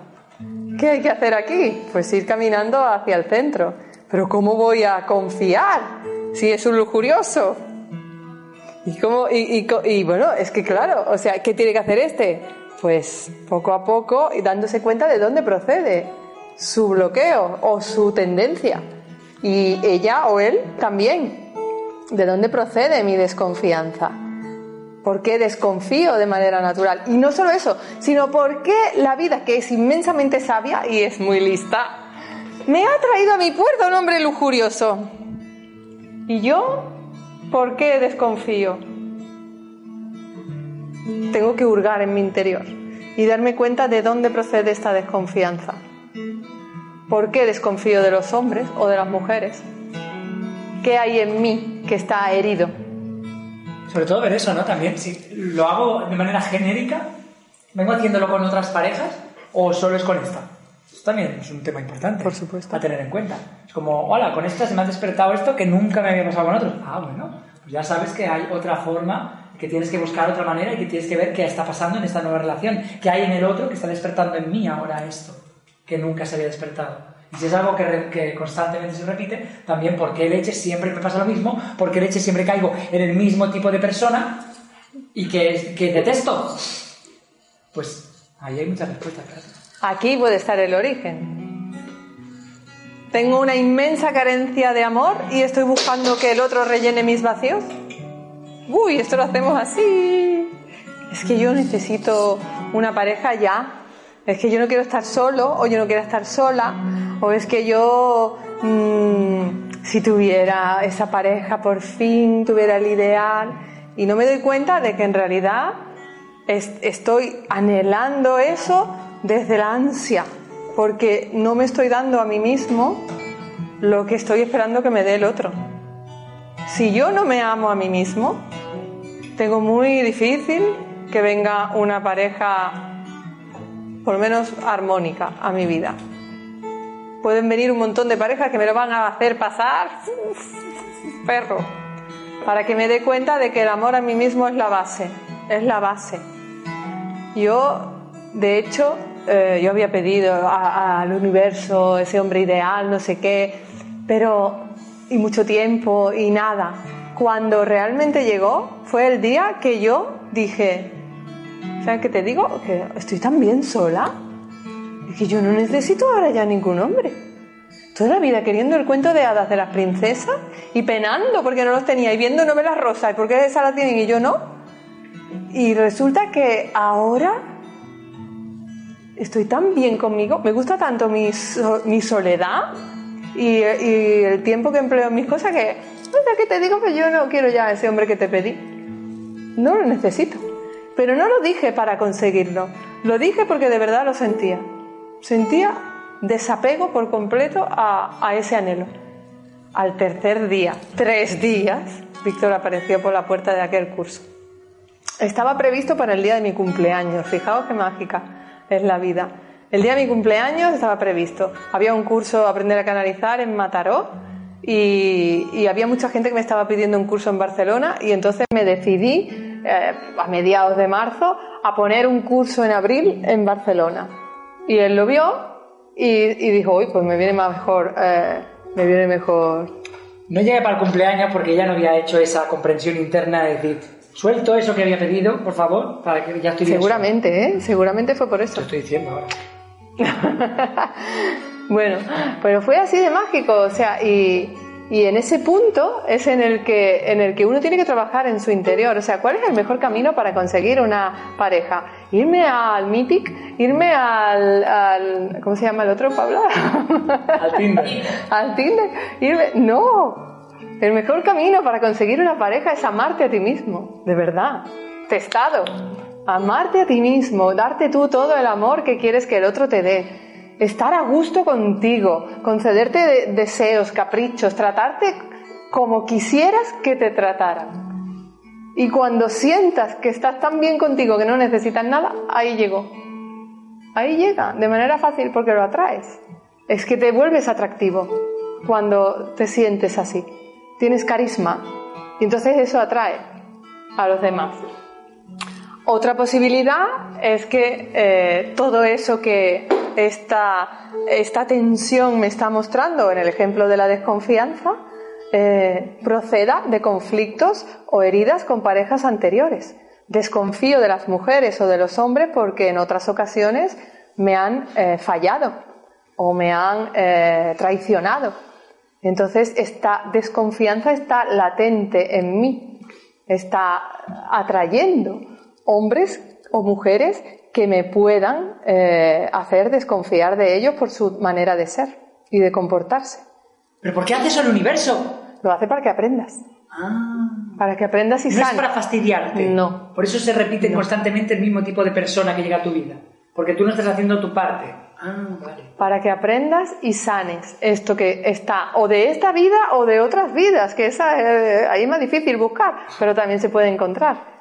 ¿Qué hay que hacer aquí? Pues ir caminando hacia el centro. Pero ¿cómo voy a confiar si es un lujurioso? Y, cómo, bueno, es que claro, o sea, ¿qué tiene que hacer este? Pues poco a poco y dándose cuenta de dónde procede su bloqueo o su tendencia. Y ella o él también. ¿De dónde procede mi desconfianza? ¿Por qué desconfío de manera natural? Y no solo eso, sino por qué la vida, que es inmensamente sabia y es muy lista, me ha traído a mi puerta un hombre lujurioso. ¿Y yo por qué desconfío? Tengo que hurgar en mi interior y darme cuenta de dónde procede esta desconfianza. ¿Por qué desconfío de los hombres o de las mujeres? ¿Qué hay en mí que está herido? Sobre todo ver eso, ¿no? También, si lo hago de manera genérica, vengo haciéndolo con otras parejas o solo es con esta. Esto también es un tema importante. Por supuesto. A tener en cuenta. Es como, hola, con esta se me ha despertado esto que nunca me había pasado con otros. Ah, bueno, pues ya sabes que hay otra forma, que tienes que buscar otra manera y que tienes que ver qué está pasando en esta nueva relación, qué hay en el otro que está despertando en mí ahora esto, que nunca se había despertado. Si es algo que constantemente se repite, también por qué leche siempre me pasa lo mismo, por qué leche siempre caigo en el mismo tipo de persona y que, que detesto. Pues ahí hay muchas respuestas. claro. Aquí puede estar el origen. Tengo una inmensa carencia de amor y estoy buscando que el otro rellene mis vacíos. Uy, esto lo hacemos así. Es que yo necesito una pareja ya. Es que yo no quiero estar solo o yo no quiero estar sola. O es que yo, mm, si tuviera esa pareja, por fin tuviera el ideal. Y no me doy cuenta de que en realidad es- estoy anhelando eso desde la ansia, porque no me estoy dando a mí mismo lo que estoy esperando que me dé el otro. Si yo no me amo a mí mismo, tengo muy difícil que venga una pareja por lo menos armónica a mi vida. Pueden venir un montón de parejas que me lo van a hacer pasar, perro, para que me dé cuenta de que el amor a mí mismo es la base, es la base. Yo, de hecho, eh, yo había pedido al universo ese hombre ideal, no sé qué, pero y mucho tiempo y nada. Cuando realmente llegó fue el día que yo dije, ¿sabes qué te digo? Que estoy tan bien sola y que yo no necesito ahora ya ningún hombre. Toda la vida queriendo el cuento de hadas de las princesas y penando porque no los tenía y viendo novelas rosas y porque esas las tienen y yo no. Y resulta que ahora estoy tan bien conmigo, me gusta tanto mi, so- mi soledad y, y el tiempo que empleo en mis cosas que, no sé qué te digo que yo no quiero ya ese hombre que te pedí. No lo necesito. Pero no lo dije para conseguirlo, lo dije porque de verdad lo sentía. Sentía desapego por completo a, ese anhelo. Al tercer día, tres días, Víctor apareció por la puerta de aquel curso. Estaba previsto para el día de mi cumpleaños. Fijaos qué mágica es la vida. El día de mi cumpleaños estaba previsto. Había un curso Aprender a canalizar en Mataró y había mucha gente que me estaba pidiendo un curso en Barcelona y entonces me decidí eh, a mediados de marzo a poner un curso en abril en Barcelona. Y él lo vio y, y dijo, uy, pues me viene más mejor, eh, me viene mejor. No llegué para el cumpleaños porque ella no había hecho esa comprensión interna de decir, suelto eso que había pedido, por favor, para que ya estoy bien Seguramente, ¿eh? Seguramente fue por solo". eso. Lo estoy diciendo ahora. [LAUGHS] bueno, pero fue así de mágico, o sea, y, y en ese punto es en el, que, en el que uno tiene que trabajar en su interior, o sea, ¿cuál es el mejor camino para conseguir una pareja? ¿Irme al Mythic? ¿Irme al, al ¿cómo se llama el otro, Paula? [LAUGHS] Al Tinder. ¿Al Tinder? Irme, no, el mejor camino para conseguir una pareja es amarte a ti mismo, de verdad, testado. Amarte a ti mismo, darte tú todo el amor que quieres que el otro te dé, estar a gusto contigo, concederte de- deseos, caprichos, tratarte como quisieras que te trataran. Y cuando sientas que estás tan bien contigo que no necesitas nada, ahí llegó. Ahí llega, de manera fácil porque lo atraes. Es que te vuelves atractivo cuando te sientes así. Tienes carisma. Y entonces eso atrae a los demás. Otra posibilidad es que eh, todo eso que esta, esta tensión me está mostrando en el ejemplo de la desconfianza eh, proceda de conflictos o heridas con parejas anteriores. Desconfío de las mujeres o de los hombres porque en otras ocasiones me han eh, fallado o me han eh, traicionado. Entonces esta desconfianza está latente en mí, está atrayendo hombres o mujeres que me puedan eh, hacer desconfiar de ellos por su manera de ser y de comportarse. ¿Pero por qué hace eso el universo? Lo hace para que aprendas, Ah. para que aprendas y No es para fastidiarte. No. Por eso se repite constantemente el mismo tipo de persona que llega a tu vida. Porque tú no estás haciendo tu parte. Ah, vale. para que aprendas y sanes esto que está o de esta vida o de otras vidas, que esa, eh, ahí es más difícil buscar, pero también se puede encontrar.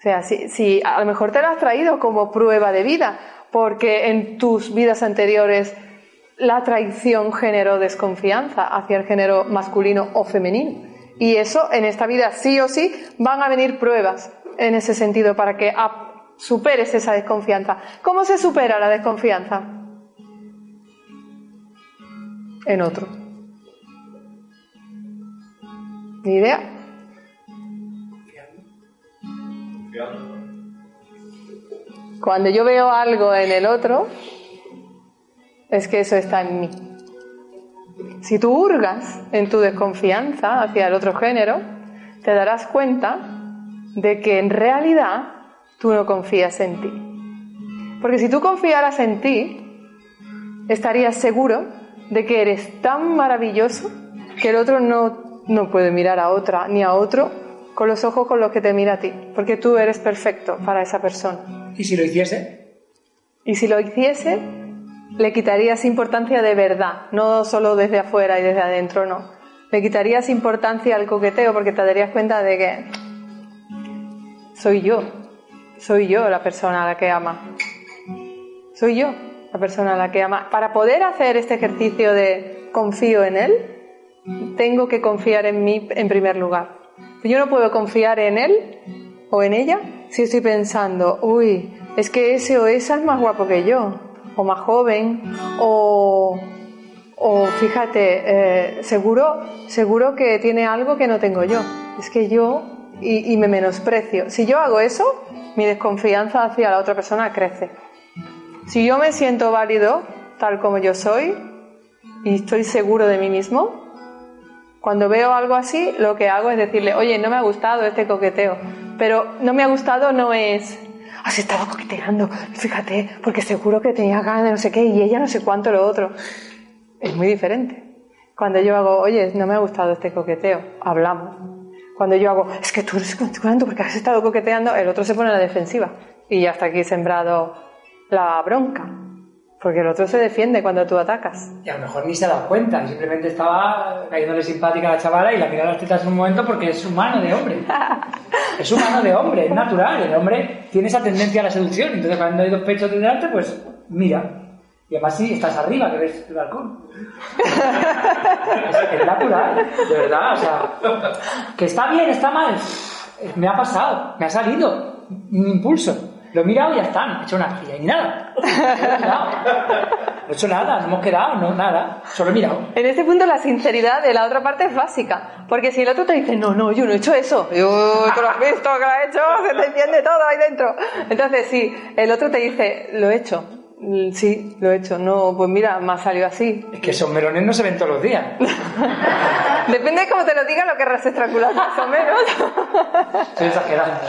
O sea, si, a lo mejor te lo has traído como prueba de vida, porque en tus vidas anteriores la traición generó desconfianza hacia el género masculino o femenino. Y eso en esta vida sí o sí van a venir pruebas en ese sentido para que superes esa desconfianza. ¿Cómo se supera la desconfianza? En otro. ¿Ni idea? Cuando yo veo algo en el otro, es que eso está en mí. Si tú hurgas en tu desconfianza hacia el otro género, te darás cuenta de que en realidad tú no confías en ti. Porque si tú confiaras en ti, estarías seguro de que eres tan maravilloso que el otro no, no puede mirar a otra ni a otro con los ojos con los que te mira a ti, porque tú eres perfecto para esa persona. ¿Y si lo hiciese? Y si lo hiciese, le quitarías importancia de verdad, no solo desde afuera y desde adentro, no. Le quitarías importancia al coqueteo porque te darías cuenta de que soy yo, soy yo la persona a la que ama. Soy yo la persona a la que ama. Para poder hacer este ejercicio de confío en él, tengo que confiar en mí en primer lugar. Yo no puedo confiar en él o en ella si estoy pensando, uy, es que ese o esa es más guapo que yo, o más joven, o, o fíjate, eh, seguro, seguro que tiene algo que no tengo yo. Es que yo, y, y me menosprecio. Si yo hago eso, mi desconfianza hacia la otra persona crece. Si yo me siento válido tal como yo soy y estoy seguro de mí mismo, cuando veo algo así, lo que hago es decirle, oye, no me ha gustado este coqueteo, pero no me ha gustado no es, has estado coqueteando, fíjate, porque seguro que tenía ganas de no sé qué y ella no sé cuánto lo otro. Es muy diferente. Cuando yo hago, oye, no me ha gustado este coqueteo, hablamos. Cuando yo hago, es que tú eres coqueteando porque has estado coqueteando, el otro se pone a la defensiva y ya está aquí sembrado la bronca. Porque el otro se defiende cuando tú atacas. Y a lo mejor ni se ha dado cuenta, simplemente estaba cayéndole simpática a la chavala y la miró a las tetas en un momento porque es humano de hombre. [LAUGHS] Es humano de hombre, es natural. El hombre tiene esa tendencia a la seducción. Entonces, cuando hay dos pechos de delante, pues mira. Y además, si estás arriba, que ves el balcón. es, [LAUGHS] es natural, de verdad. O sea, que está bien, está mal. Me ha pasado, me ha salido un impulso. Lo he mirado y ya está, me he hecho una tía y nada. No he hecho nada, no hemos quedado, no, nada. Solo he mirado. En ese punto la sinceridad de la otra parte es básica. Porque si el otro te dice, no, no, yo no he hecho eso. Yo, tú lo has visto, que lo has hecho, se te entiende todo ahí dentro. Entonces, si el otro te dice, lo he hecho. Mm, Sí, lo he hecho. No, pues mira, me ha salido así. Es que esos melones no se ven todos los días. [LAUGHS] Depende de cómo te lo diga, lo querrás estrangular más o menos. [LAUGHS] Estoy exagerando.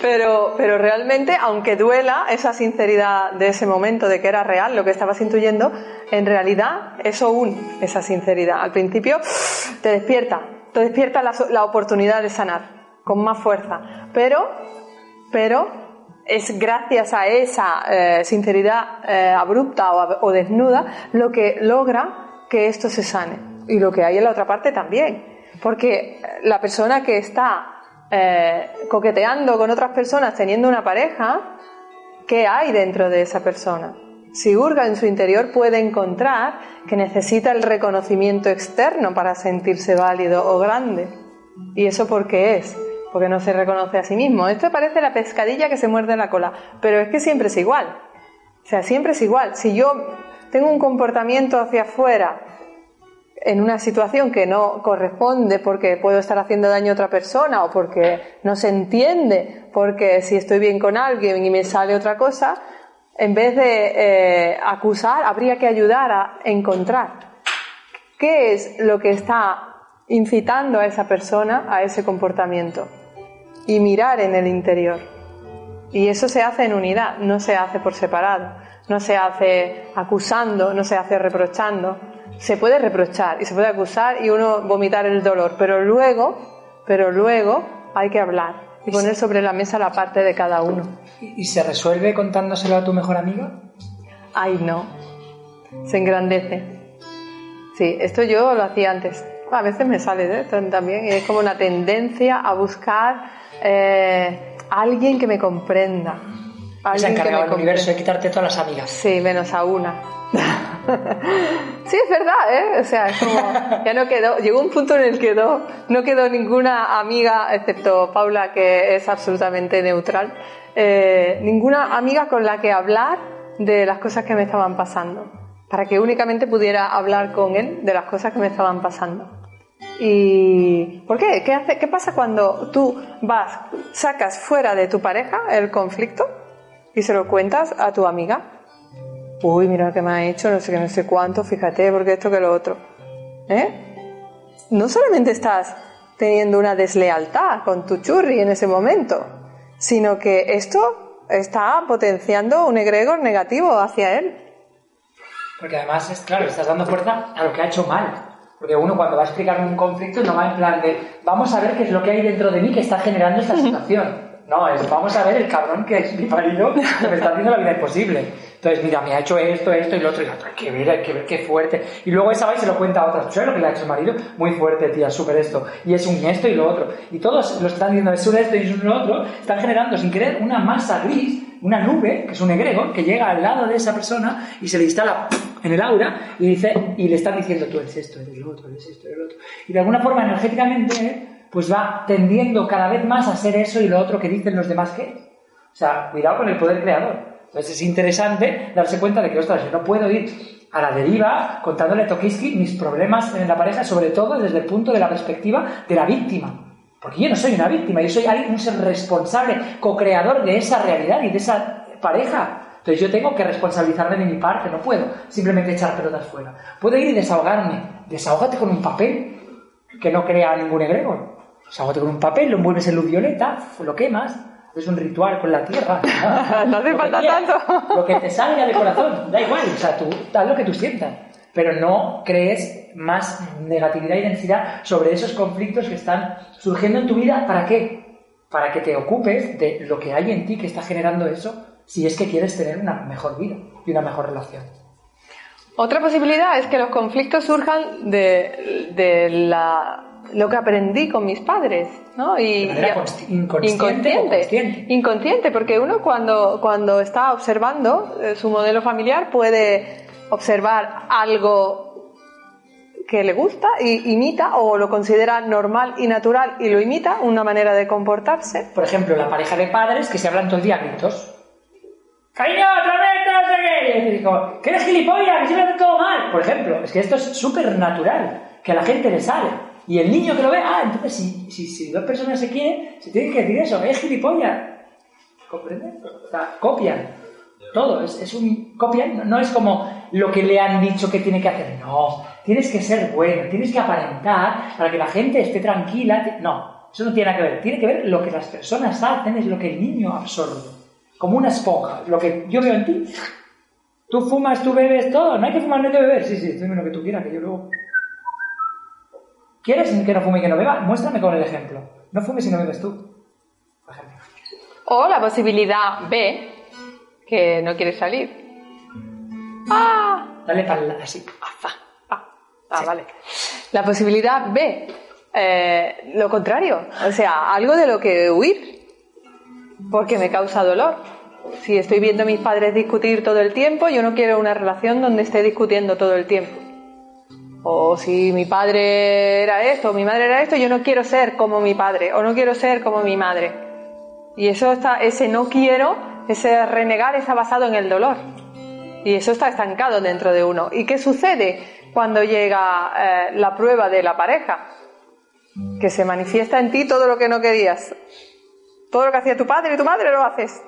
Pero, pero realmente, aunque duela esa sinceridad de ese momento, de que era real lo que estabas intuyendo, en realidad eso une esa sinceridad. Al principio te despierta, te despierta la, la oportunidad de sanar con más fuerza. Pero, pero es gracias a esa eh, sinceridad eh, abrupta o, desnuda lo que logra que esto se sane. Y lo que hay en la otra parte también. Porque la persona que está eh, coqueteando con otras personas, teniendo una pareja, ¿qué hay dentro de esa persona? Si hurga en su interior puede encontrar que necesita el reconocimiento externo para sentirse válido o grande. ¿Y eso por qué es? Porque no se reconoce a sí mismo. Esto parece la pescadilla que se muerde la cola, pero es que siempre es igual. O sea, siempre es igual. Si yo tengo un comportamiento hacia afuera en una situación que no corresponde porque puedo estar haciendo daño a otra persona o porque no se entiende, porque si estoy bien con alguien y me sale otra cosa, en vez de eh, acusar, habría que ayudar a encontrar qué es lo que está incitando a esa persona a ese comportamiento y mirar en el interior. Y eso se hace en unidad, no se hace por separado, no se hace acusando, no se hace reprochando se puede reprochar y se puede acusar y uno vomitar el dolor, pero luego, pero luego hay que hablar y poner sobre la mesa la parte de cada uno. ¿Y se resuelve contándoselo a tu mejor amiga? Ay, no. Se engrandece. Sí, esto yo lo hacía antes. A veces me sale ¿eh? también es como una tendencia a buscar eh, alguien que me comprenda. Se ha encargado me el universo de quitarte todas las amigas. Sí, menos a una. [LAUGHS] sí, es verdad, ¿eh? O sea, es como, ya no quedó, llegó un punto en el que no, no quedó ninguna amiga, excepto Paula, que es absolutamente neutral, eh, ninguna amiga con la que hablar de las cosas que me estaban pasando, para que únicamente pudiera hablar con él de las cosas que me estaban pasando. ¿Y por qué? ¿Qué, hace, qué pasa cuando tú vas, sacas fuera de tu pareja el conflicto y se lo cuentas a tu amiga? Uy, mira lo que me ha hecho, no sé qué, no sé cuánto, fíjate, porque esto que lo otro. ¿Eh? No solamente estás teniendo una deslealtad con tu churri en ese momento, sino que esto está potenciando un egregor negativo hacia él. Porque además, es claro, estás dando fuerza a lo que ha hecho mal. Porque uno cuando va a explicar un conflicto no va en plan de vamos a ver qué es lo que hay dentro de mí que está generando esta situación. No, es vamos a ver el cabrón que es mi marido que me está haciendo la vida imposible. Entonces, mira, me ha hecho esto, esto y lo otro. Y lo otro, hay que ver, hay que ver qué fuerte. Y luego esa va y se lo cuenta a otras. ¿Sabes lo que le ha hecho el marido? Muy fuerte, tía, súper esto. Y es un esto y lo otro. Y todos lo están diciendo, es un esto y es un lo otro. Están generando sin querer una masa gris, una nube, que es un egregor, que llega al lado de esa persona y se le instala en el aura y, dice, y le están diciendo, tú eres esto, eres lo otro, eres esto, eres lo otro. Y de alguna forma, energéticamente, pues va tendiendo cada vez más a ser eso y lo otro que dicen los demás que es. O sea, cuidado con el poder creador. Entonces es interesante darse cuenta de que, ostras, yo no puedo ir a la deriva contándole a Tokiski mis problemas en la pareja, sobre todo desde el punto de la perspectiva de la víctima. Porque yo no soy una víctima, yo soy alguien, un ser responsable, co-creador de esa realidad y de esa pareja. Entonces yo tengo que responsabilizarme de mi parte, no puedo simplemente echar pelotas fuera. Puedo ir y desahogarme. Desahógate con un papel que no crea ningún egregor. Desahógate con un papel, lo envuelves en luz violeta, lo quemas, es un ritual con la tierra. [LAUGHS] No hace falta tanto. Lo que te salga de corazón, da igual, o sea, tú haz lo que tú sientas. Pero no crees más negatividad y densidad sobre esos conflictos que están surgiendo en tu vida. ¿Para qué? Para que te ocupes de lo que hay en ti que está generando eso, si es que quieres tener una mejor vida y una mejor relación. Otra posibilidad es que los conflictos surjan de, de la, lo que aprendí con mis padres, ¿no? Y, De manera y- inconsciente. Inconsciente, porque uno cuando, cuando está observando eh, su modelo familiar puede observar algo que le gusta y imita o lo considera normal y natural y lo imita, una manera de comportarse. Por ejemplo, la pareja de padres que se hablan todo el día gritos. ¡Cariño, otra vez! no sé qué. Y digo, ¿qué eres gilipollas? Que siempre hace todo mal. Por ejemplo, es que esto es súper natural, que a la gente le sale. Y el niño que lo ve, ah, entonces si, si, si dos personas se quieren, se tienen que decir eso, es gilipollas. ¿Comprende? O sea, copian. Todo, es, es un copian, no, no es como lo que le han dicho que tiene que hacer. No, tienes que ser bueno, tienes que aparentar para que la gente esté tranquila. No, eso no tiene nada que ver. Tiene que ver lo que las personas hacen, es lo que el niño absorbe. Como una esponja. Lo que yo veo en ti. Tú fumas, tú bebes todo. No hay que fumar, no hay que beber. Sí, sí, dime lo que tú quieras, que yo luego. ¿Quieres que no fume y que no beba? Muéstrame con el ejemplo. No fumes y no bebes tú. Por ejemplo. O la posibilidad B, que no quieres salir. ¡Ah! Dale para así. Ah, ah, ah, vale. La posibilidad B, eh, lo contrario, o sea, algo de lo que huir, porque me causa dolor. Si estoy viendo a mis padres discutir todo el tiempo, yo no quiero una relación donde esté discutiendo todo el tiempo. O si mi padre era esto, o mi madre era esto, yo no quiero ser como mi padre, o no quiero ser como mi madre. Y eso está, ese no quiero, ese renegar está basado en el dolor. Y eso está estancado dentro de uno. ¿Y qué sucede cuando llega eh, la prueba de la pareja? Que se manifiesta en ti todo lo que no querías. Todo lo que hacía tu padre y tu madre lo haces.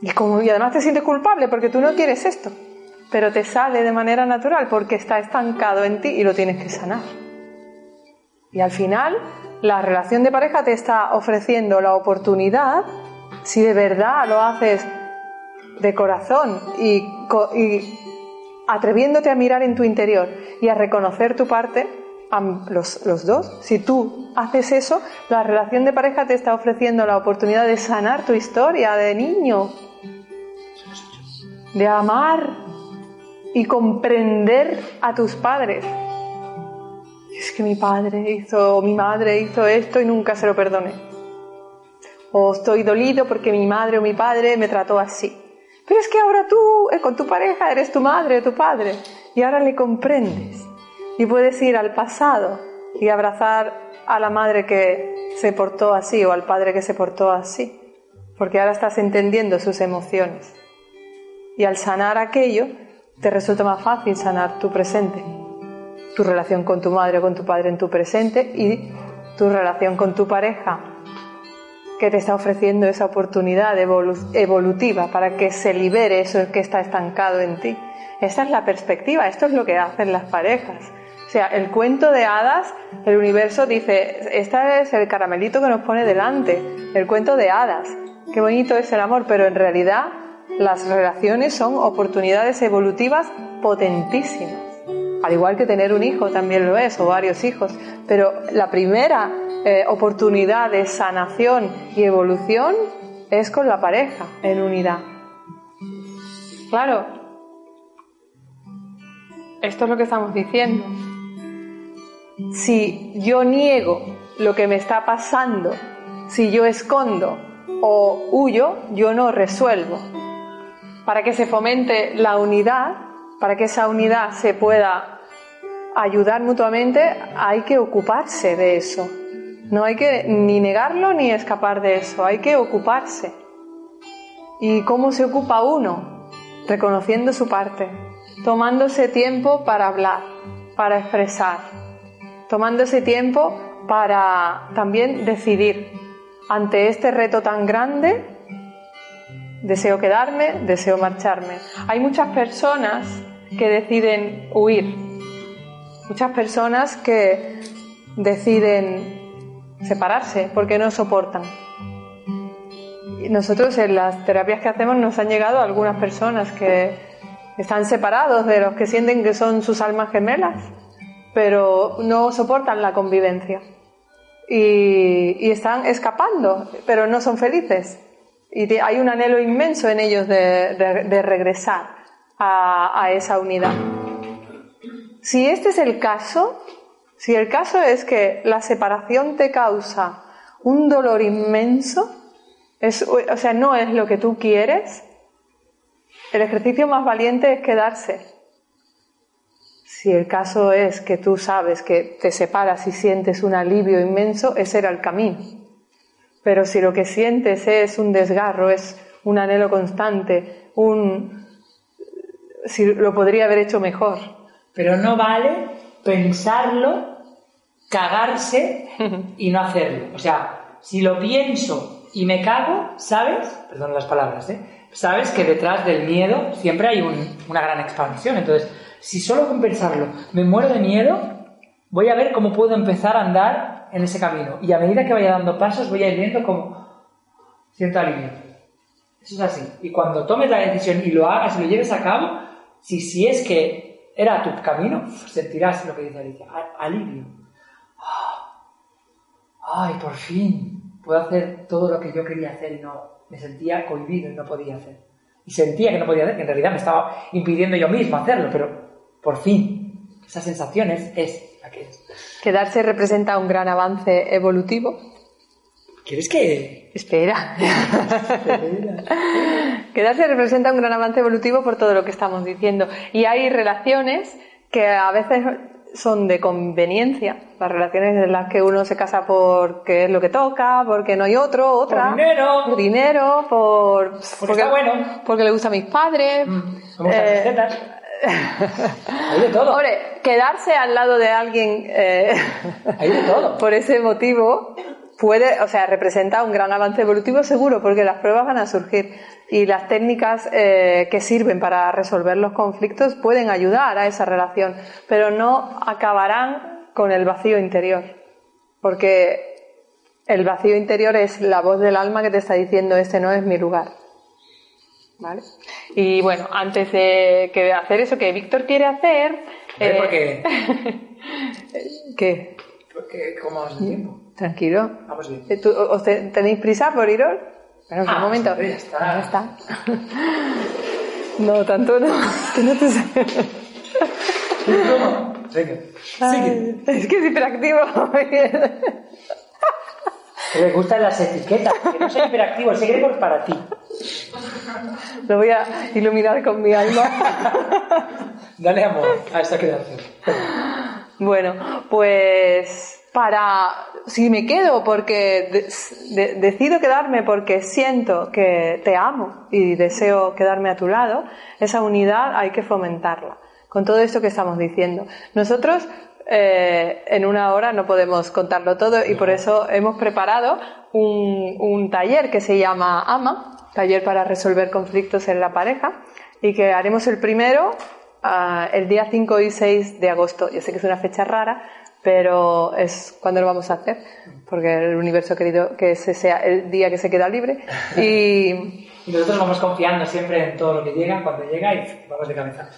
Y, como, además te sientes culpable porque tú no quieres esto. Pero te sale de manera natural porque está estancado en ti y lo tienes que sanar. Y al final, la relación de pareja te está ofreciendo la oportunidad, si de verdad lo haces de corazón y atreviéndote a mirar en tu interior y a reconocer tu parte, los, los, dos, si tú haces eso, la relación de pareja te está ofreciendo la oportunidad de sanar tu historia de niño, de amar y comprender a tus padres. Es que mi padre hizo, mi madre hizo esto y nunca se lo perdoné. O estoy dolido porque mi madre o mi padre me trató así. Pero es que ahora tú, eh, con tu pareja, eres tu madre tu padre. Y ahora le comprendes. Y puedes ir al pasado y abrazar a la madre que se portó así o al padre que se portó así. Porque ahora estás entendiendo sus emociones. Y al sanar aquello, te resulta más fácil sanar tu presente. Tu relación con tu madre o con tu padre en tu presente y tu relación con tu pareja que te está ofreciendo esa oportunidad evolutiva para que se libere eso que está estancado en ti. Esta es la perspectiva, esto es lo que hacen las parejas. O sea, el cuento de hadas, el universo dice, este es el caramelito que nos pone delante, el cuento de hadas. Qué bonito es el amor, pero en realidad las relaciones son oportunidades evolutivas potentísimas. Al igual que tener un hijo también lo es, o varios hijos. Pero la primera eh, oportunidad de sanación y evolución es con la pareja, en unidad. Claro, esto es lo que estamos diciendo. Si yo niego lo que me está pasando, si yo escondo o huyo, yo no resuelvo. Para que se fomente la unidad, para que esa unidad se pueda ayudar mutuamente, hay que ocuparse de eso. No hay que ni negarlo ni escapar de eso, hay que ocuparse. ¿Y cómo se ocupa uno? Reconociendo su parte, tomándose tiempo para hablar, para expresar, tomándose tiempo para también decidir ante este reto tan grande, deseo quedarme, deseo marcharme. Hay muchas personas que deciden huir, muchas personas que deciden separarse porque no soportan. nosotros en las terapias que hacemos nos han llegado algunas personas que están separados de los que sienten que son sus almas gemelas, pero no soportan la convivencia. Y, están escapando, pero no son felices. Y hay un anhelo inmenso en ellos de, regresar a esa unidad. Si este es el caso, si el caso es que la separación te causa un dolor inmenso, o sea, no es lo que tú quieres, el ejercicio más valiente es quedarse. Si el caso es que tú sabes que te separas y sientes un alivio inmenso, ese era el camino. Pero si lo que sientes es un desgarro, es un anhelo constante, un si lo podría haber hecho mejor. Pero no vale pensarlo, cagarse y no hacerlo. O sea, si lo pienso y me cago, ¿sabes? Perdón las palabras, ¿eh? Sabes que detrás del miedo siempre hay un- una gran expansión. Entonces, si solo con pensarlo me muero de miedo, voy a ver cómo puedo empezar a andar en ese camino. Y a medida que vaya dando pasos, voy a ir viendo cómo siento alivio. Eso es así. Y cuando tomes la decisión y lo hagas y lo lleves a cabo, si, si es que era tu camino, [LAUGHS] sentirás lo que dice Alicia, alivio. Ah. Ay, por fin puedo hacer todo lo que yo quería hacer y no me sentía cohibido y no podía hacer. Y sentía que no podía hacer, que en realidad me estaba impidiendo yo mismo hacerlo, pero por fin, esa sensación es, la que es. Quedarse representa un gran avance evolutivo. ¿Quieres que...? Espera. Quedarse representa un gran avance evolutivo por todo lo que estamos diciendo. Y hay relaciones que a veces son de conveniencia, las relaciones en las que uno se casa porque es lo que toca, porque no hay otro, otra. Por dinero. Por dinero, por, Porque está bueno. porque le gusta a mis padres. Vamos a Eh. Hay de todo. Hombre, quedarse al lado de alguien eh, Hay de todo. [LAUGHS] por ese motivo puede, o sea, representa un gran avance evolutivo seguro, porque las pruebas van a surgir y las técnicas eh, que sirven para resolver los conflictos pueden ayudar a esa relación, pero no acabarán con el vacío interior, porque el vacío interior es la voz del alma que te está diciendo este no es mi lugar. ¿Vale? Y bueno, antes de que hacer eso que Víctor quiere hacer, eh, Porque, [LAUGHS] ¿qué? porque ¿cómo vamos de tiempo? Tranquilo. Vamos bien. Eh, ¿tú- ¿Os te- tenéis prisa por iros? Bueno, Ah, un momento. pues ya está. Ya está. [LAUGHS] No, tanto no. Que no te. [LAUGHS] Ay, Es que es hiperactivo. Le gustan las etiquetas. Que no soy hiperactivo. El secreto es para ti. Lo voy a iluminar con mi alma. [LAUGHS] Dale amor a esta creación. Bueno, pues para si me quedo porque de- de- decido quedarme porque siento que te amo y deseo quedarme a tu lado, esa unidad hay que fomentarla. Con todo esto que estamos diciendo. Nosotros eh, en una hora no podemos contarlo todo y por eso hemos preparado un, un taller que se llama AMA, taller para resolver conflictos en la pareja, y que haremos el primero ah, el día 5 y 6 de agosto. Yo sé que es una fecha rara, pero es cuando lo vamos a hacer, porque el universo ha querido que ese sea el día que se queda libre. [LAUGHS] Y Y nosotros vamos confiando siempre en todo lo que llega, cuando llega y vamos de cabeza.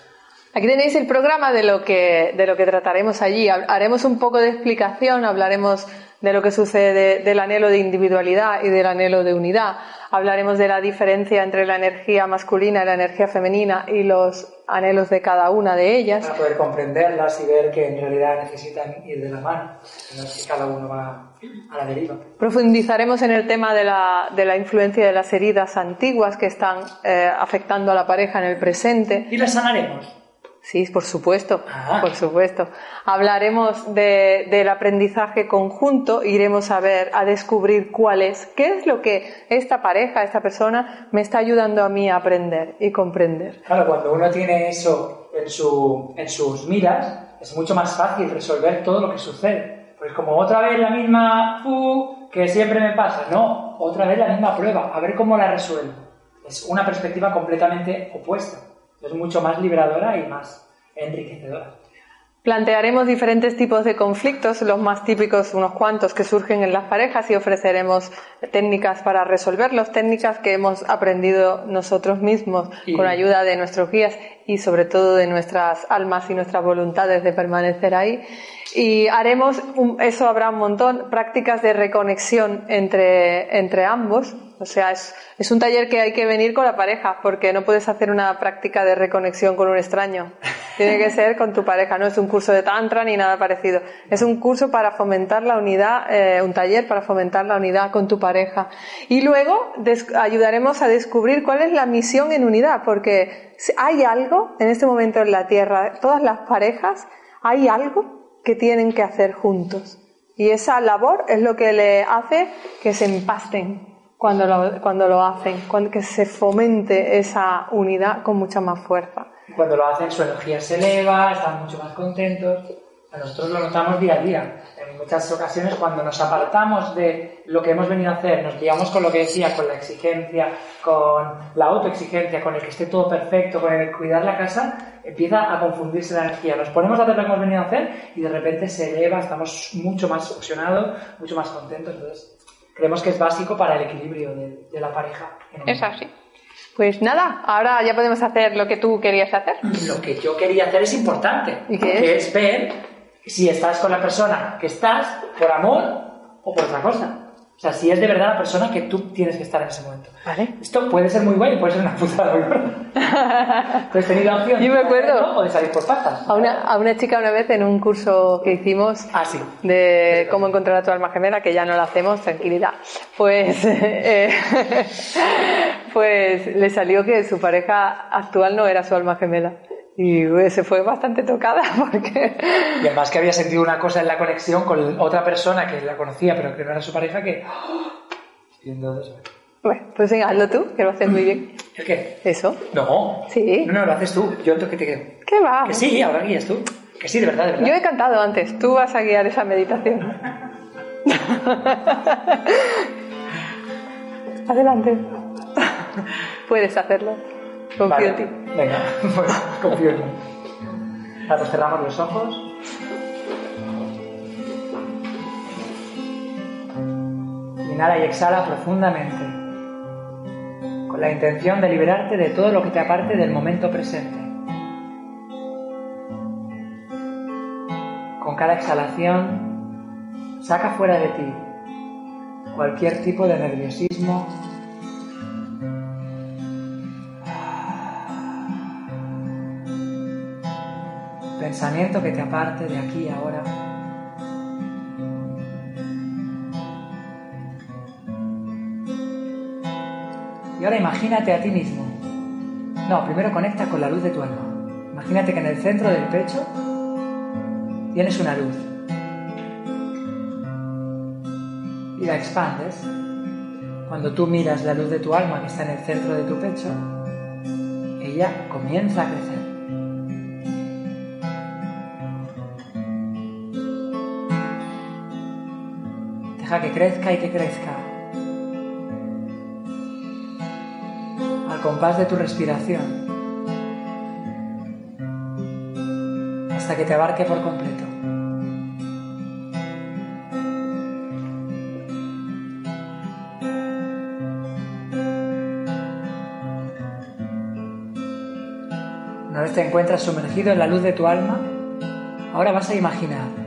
Aquí tenéis el programa de lo que, de lo que trataremos allí. Haremos un poco de explicación, hablaremos de lo que sucede del anhelo de individualidad y del anhelo de unidad. Hablaremos de la diferencia entre la energía masculina y la energía femenina y los anhelos de cada una de ellas. Para poder comprenderlas y ver que en realidad necesitan ir de la mano. que cada uno va a la deriva. Profundizaremos en el tema de la, de la influencia de las heridas antiguas que están eh, afectando a la pareja en el presente. Y las sanaremos. Sí, por supuesto, Ah. por supuesto. Hablaremos de- del aprendizaje conjunto, iremos a ver, a descubrir cuál es, qué es lo que esta pareja, esta persona me está ayudando a mí a aprender y comprender. Claro, cuando uno tiene eso en, su, en sus miras, es mucho más fácil resolver todo lo que sucede. Pues como otra vez la misma fu que siempre me pasa, no, otra vez la misma prueba, a ver cómo la resuelvo. Es una perspectiva completamente opuesta. Es mucho más liberadora y más enriquecedora. Plantearemos diferentes tipos de conflictos, los más típicos, unos cuantos que surgen en las parejas y ofreceremos técnicas para resolverlos, técnicas que hemos aprendido nosotros mismos Y- con ayuda de nuestros guías y sobre todo de nuestras almas y nuestras voluntades de permanecer ahí. Y haremos, eso habrá un montón, prácticas de reconexión entre, entre ambos. O sea, es, es un taller que hay que venir con la pareja porque no puedes hacer una práctica de reconexión con un extraño. Tiene que ser con tu pareja, no es un curso de tantra ni nada parecido. Es un curso para fomentar la unidad, eh, un taller para fomentar la unidad con tu pareja. Y luego ayudaremos a descubrir cuál es la misión en unidad, porque hay algo en este momento en la Tierra, todas las parejas, hay algo que tienen que hacer juntos. Y esa labor es lo que le hace que se empasten cuando lo, cuando lo hacen, cuando, que se fomente esa unidad con mucha más fuerza. Cuando lo hacen, su energía se eleva, están mucho más contentos. Nosotros lo notamos día a día. En muchas ocasiones, cuando nos apartamos de lo que hemos venido a hacer, nos guiamos con lo que decía, con la exigencia, con la autoexigencia, con el que esté todo perfecto, con el cuidar la casa, empieza a confundirse la energía. Nos ponemos a hacer lo que hemos venido a hacer y de repente se eleva, estamos mucho más fusionados, mucho más contentos. Entonces, creemos que es básico para el equilibrio de, de la pareja. Es así. Pues nada, ahora ya podemos hacer lo que tú querías hacer. Lo que yo quería hacer es importante, ¿Y qué que es? es ver si estás con la persona que estás por amor o por otra cosa. O sea, si es de verdad la persona que tú tienes que estar en ese momento. Vale. Esto puede ser muy bueno y puede ser una putada muy buena. ¿Tú has tenido la opción Yo me de acuerdo. hacerlo o de salir por patas? A una, a una chica una vez en un curso que hicimos Ah, sí. de cómo encontrar a tu alma gemela, que ya no lo hacemos, tranquilidad. Pues, [LAUGHS] eh, [LAUGHS] pues le salió que su pareja actual no era su alma gemela. Y se fue bastante tocada [LAUGHS] porque... Y además que había sentido una cosa en la conexión con otra persona que la conocía pero que no era su pareja que... Viendo eso. Bueno, pues venga, hazlo tú, que lo haces muy bien. ¿El qué? ¿Eso? No. Sí. No, no, lo haces tú. Yo que te quedo. ¿Qué va? Que sí, ahora guías tú. Que sí, de verdad, de verdad. Yo he cantado antes, tú vas a guiar esa meditación. [LAUGHS] Adelante. Puedes hacerlo. Confío Vale. en ti. Venga, bueno, [LAUGHS] confío en mí. Ahora cerramos los ojos. Inhala y exhala profundamente, con la intención de liberarte de todo lo que te aparte del momento presente. Con cada exhalación, saca fuera de ti cualquier tipo de nerviosismo, pensamiento que te aparte de aquí y ahora. Y ahora imagínate a ti mismo. No, primero conecta con la luz de tu alma. Imagínate que en el centro del pecho tienes una luz. Y la expandes. Cuando tú miras la luz de tu alma que está en el centro de tu pecho, ella comienza a crecer. Que crezca y que crezca. Al compás de tu respiración. Hasta que te abarque por completo. Una vez te encuentras sumergido en la luz de tu alma, ahora vas a imaginar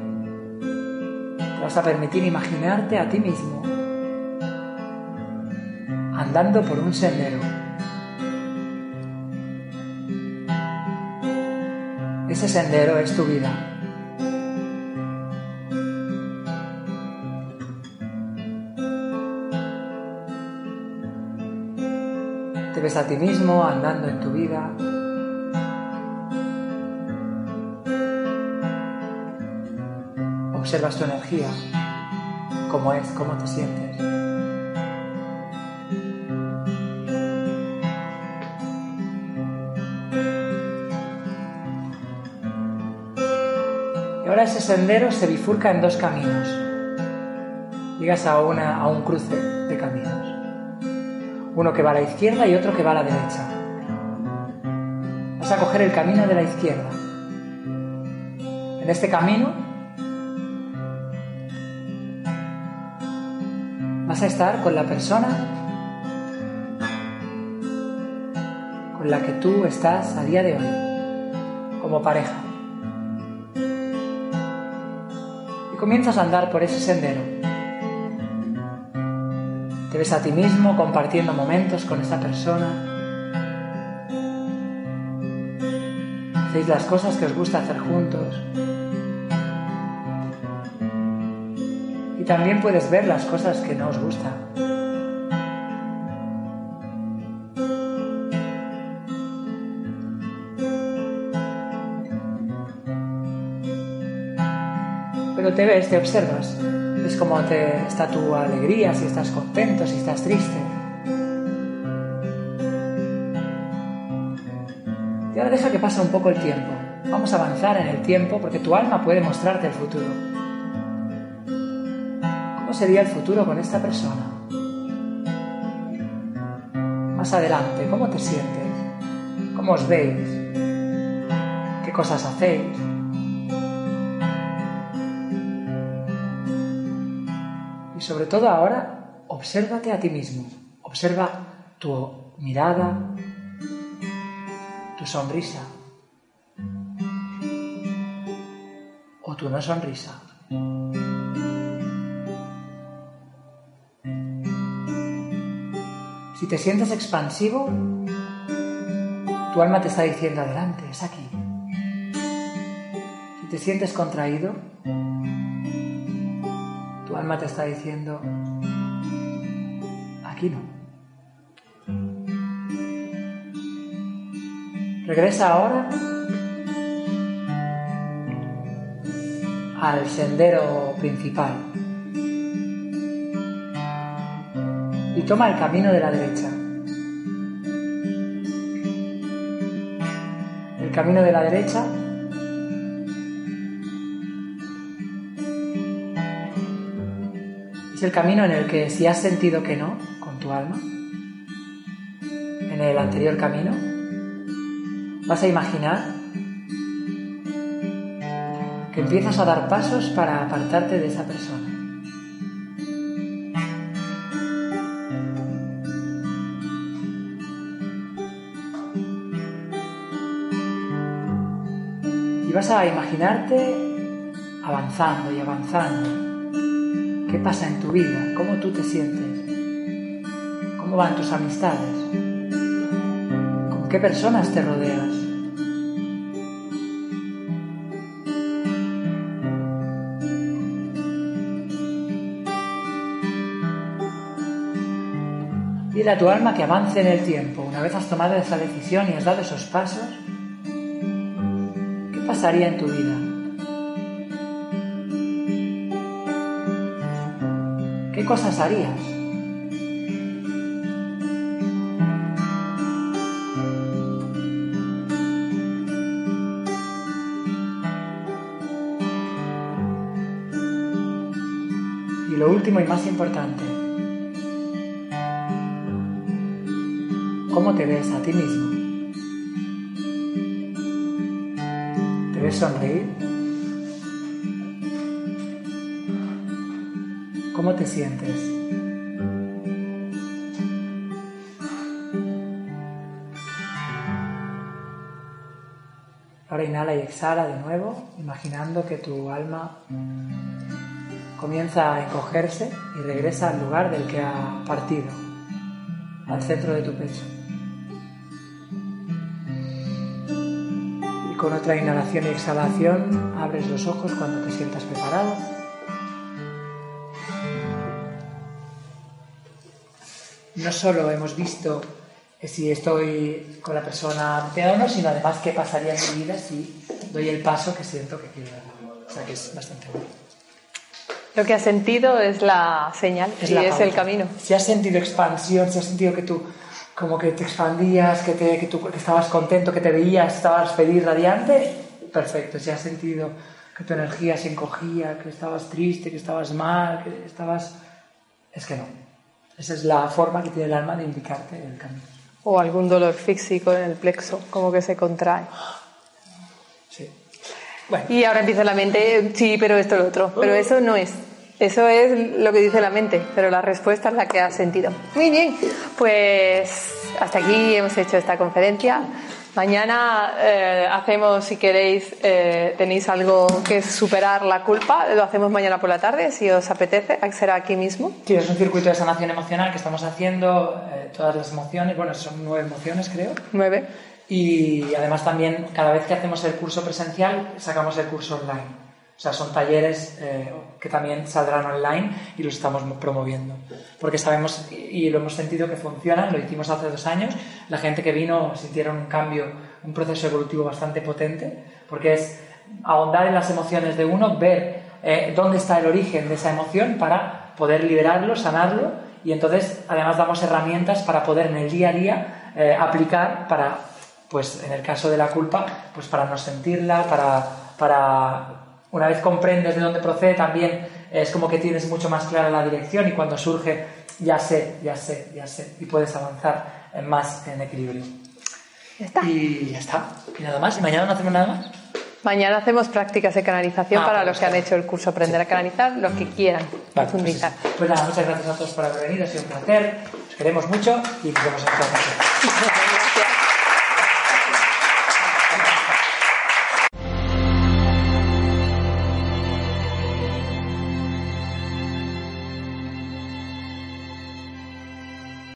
vas a permitir imaginarte a ti mismo andando por un sendero. Ese sendero es tu vida. Te ves a ti mismo andando en tu vida. Observas tu energía, cómo es, cómo te sientes. Y ahora ese sendero se bifurca en dos caminos. Llegas a, una, a un cruce de caminos. Uno que va a la izquierda y otro que va a la derecha. Vas a coger el camino de la izquierda. En este camino vas a estar con la persona con la que tú estás a día de hoy, como pareja. Y comienzas a andar por ese sendero. Te ves a ti mismo compartiendo momentos con esa persona. Hacéis las cosas que os gusta hacer juntos. También puedes ver las cosas que no os gustan. Pero te ves, te observas. Ves cómo te, está tu alegría, si estás contento, si estás triste. Y ahora deja que pase un poco el tiempo. Vamos a avanzar en el tiempo porque tu alma puede mostrarte el futuro. ¿Cómo sería el futuro con esta persona? Más adelante, ¿cómo te sientes? ¿Cómo os veis? ¿Qué cosas hacéis? Y sobre todo ahora, obsérvate a ti mismo. Observa tu mirada, tu sonrisa o tu no sonrisa. Si te sientes expansivo, tu alma te está diciendo adelante, es aquí. Si te sientes contraído, tu alma te está diciendo aquí no. Regresa ahora al sendero principal y toma el camino de la derecha. El camino de la derecha es el camino en el que si has sentido que no con tu alma, en el anterior camino, vas a imaginar que empiezas a dar pasos para apartarte de esa persona. A imaginarte avanzando y avanzando. ¿Qué pasa en tu vida? ¿Cómo tú te sientes? ¿Cómo van tus amistades? ¿Con qué personas te rodeas? Dile a tu alma que avance en el tiempo. Una vez has tomado esa decisión y has dado esos pasos, ¿qué pasaría en tu vida? ¿Qué cosas harías? Y lo último y más importante, ¿cómo te ves a ti mismo? Sonreír? ¿Cómo te sientes? Ahora inhala y exhala de nuevo, imaginando que tu alma comienza a encogerse y regresa al lugar del que ha partido, al centro de tu pecho. Con otra inhalación y exhalación abres los ojos cuando te sientas preparado. No solo hemos visto si estoy con la persona peor o no, sino además qué pasaría en mi vida si doy el paso que siento que quiero dar. O sea que es bastante bueno. Lo que has sentido es la señal Es y la es pauta. el camino. Si has sentido expansión, si has sentido que tú como que te expandías, que, te, que tú que estabas contento, que te veías, estabas feliz, radiante, perfecto. Si has sentido que tu energía se encogía, que estabas triste, que estabas mal, que estabas... Es que no. Esa es la forma que tiene el alma de indicarte el camino. O algún dolor físico en el plexo, como que se contrae. Sí. Bueno, Y ahora empieza la mente, sí, pero esto lo otro. Pero eso no es. Eso es lo que dice la mente, pero la respuesta es la que has sentido. Muy bien, pues hasta aquí hemos hecho esta conferencia. Mañana eh, hacemos, si queréis, eh, tenéis algo que superar la culpa, lo hacemos mañana por la tarde, si os apetece, será aquí mismo. Sí, es un circuito de sanación emocional que estamos haciendo, eh, todas las emociones, bueno, son nueve emociones creo, Nueve. y además también cada vez que hacemos el curso presencial sacamos el curso online. O sea, son talleres eh, que también saldrán online y los estamos promoviendo. Porque sabemos y lo hemos sentido que funcionan, lo hicimos hace dos años, la gente que vino sintieron un cambio, un proceso evolutivo bastante potente, porque es ahondar en las emociones de uno, ver eh, dónde está el origen de esa emoción para poder liberarlo, sanarlo y entonces además damos herramientas para poder en el día a día eh, aplicar para pues en el caso de la culpa, pues para no sentirla, para, para una vez comprendes de dónde procede, también es como que tienes mucho más clara la dirección y cuando surge, ya sé, ya sé, ya sé, y puedes avanzar más en equilibrio. Ya está. Y ya está. Y nada más. ¿Y mañana no hacemos nada más? Mañana hacemos prácticas de canalización Ah, para pues los que han hecho el curso Aprender a Canalizar, los que quieran Vale, pues, profundizar. eso. pues nada, muchas gracias a todos por haber venido, ha sido un placer. Os queremos mucho y nos vemos en el próximo. [LAUGHS] Gracias.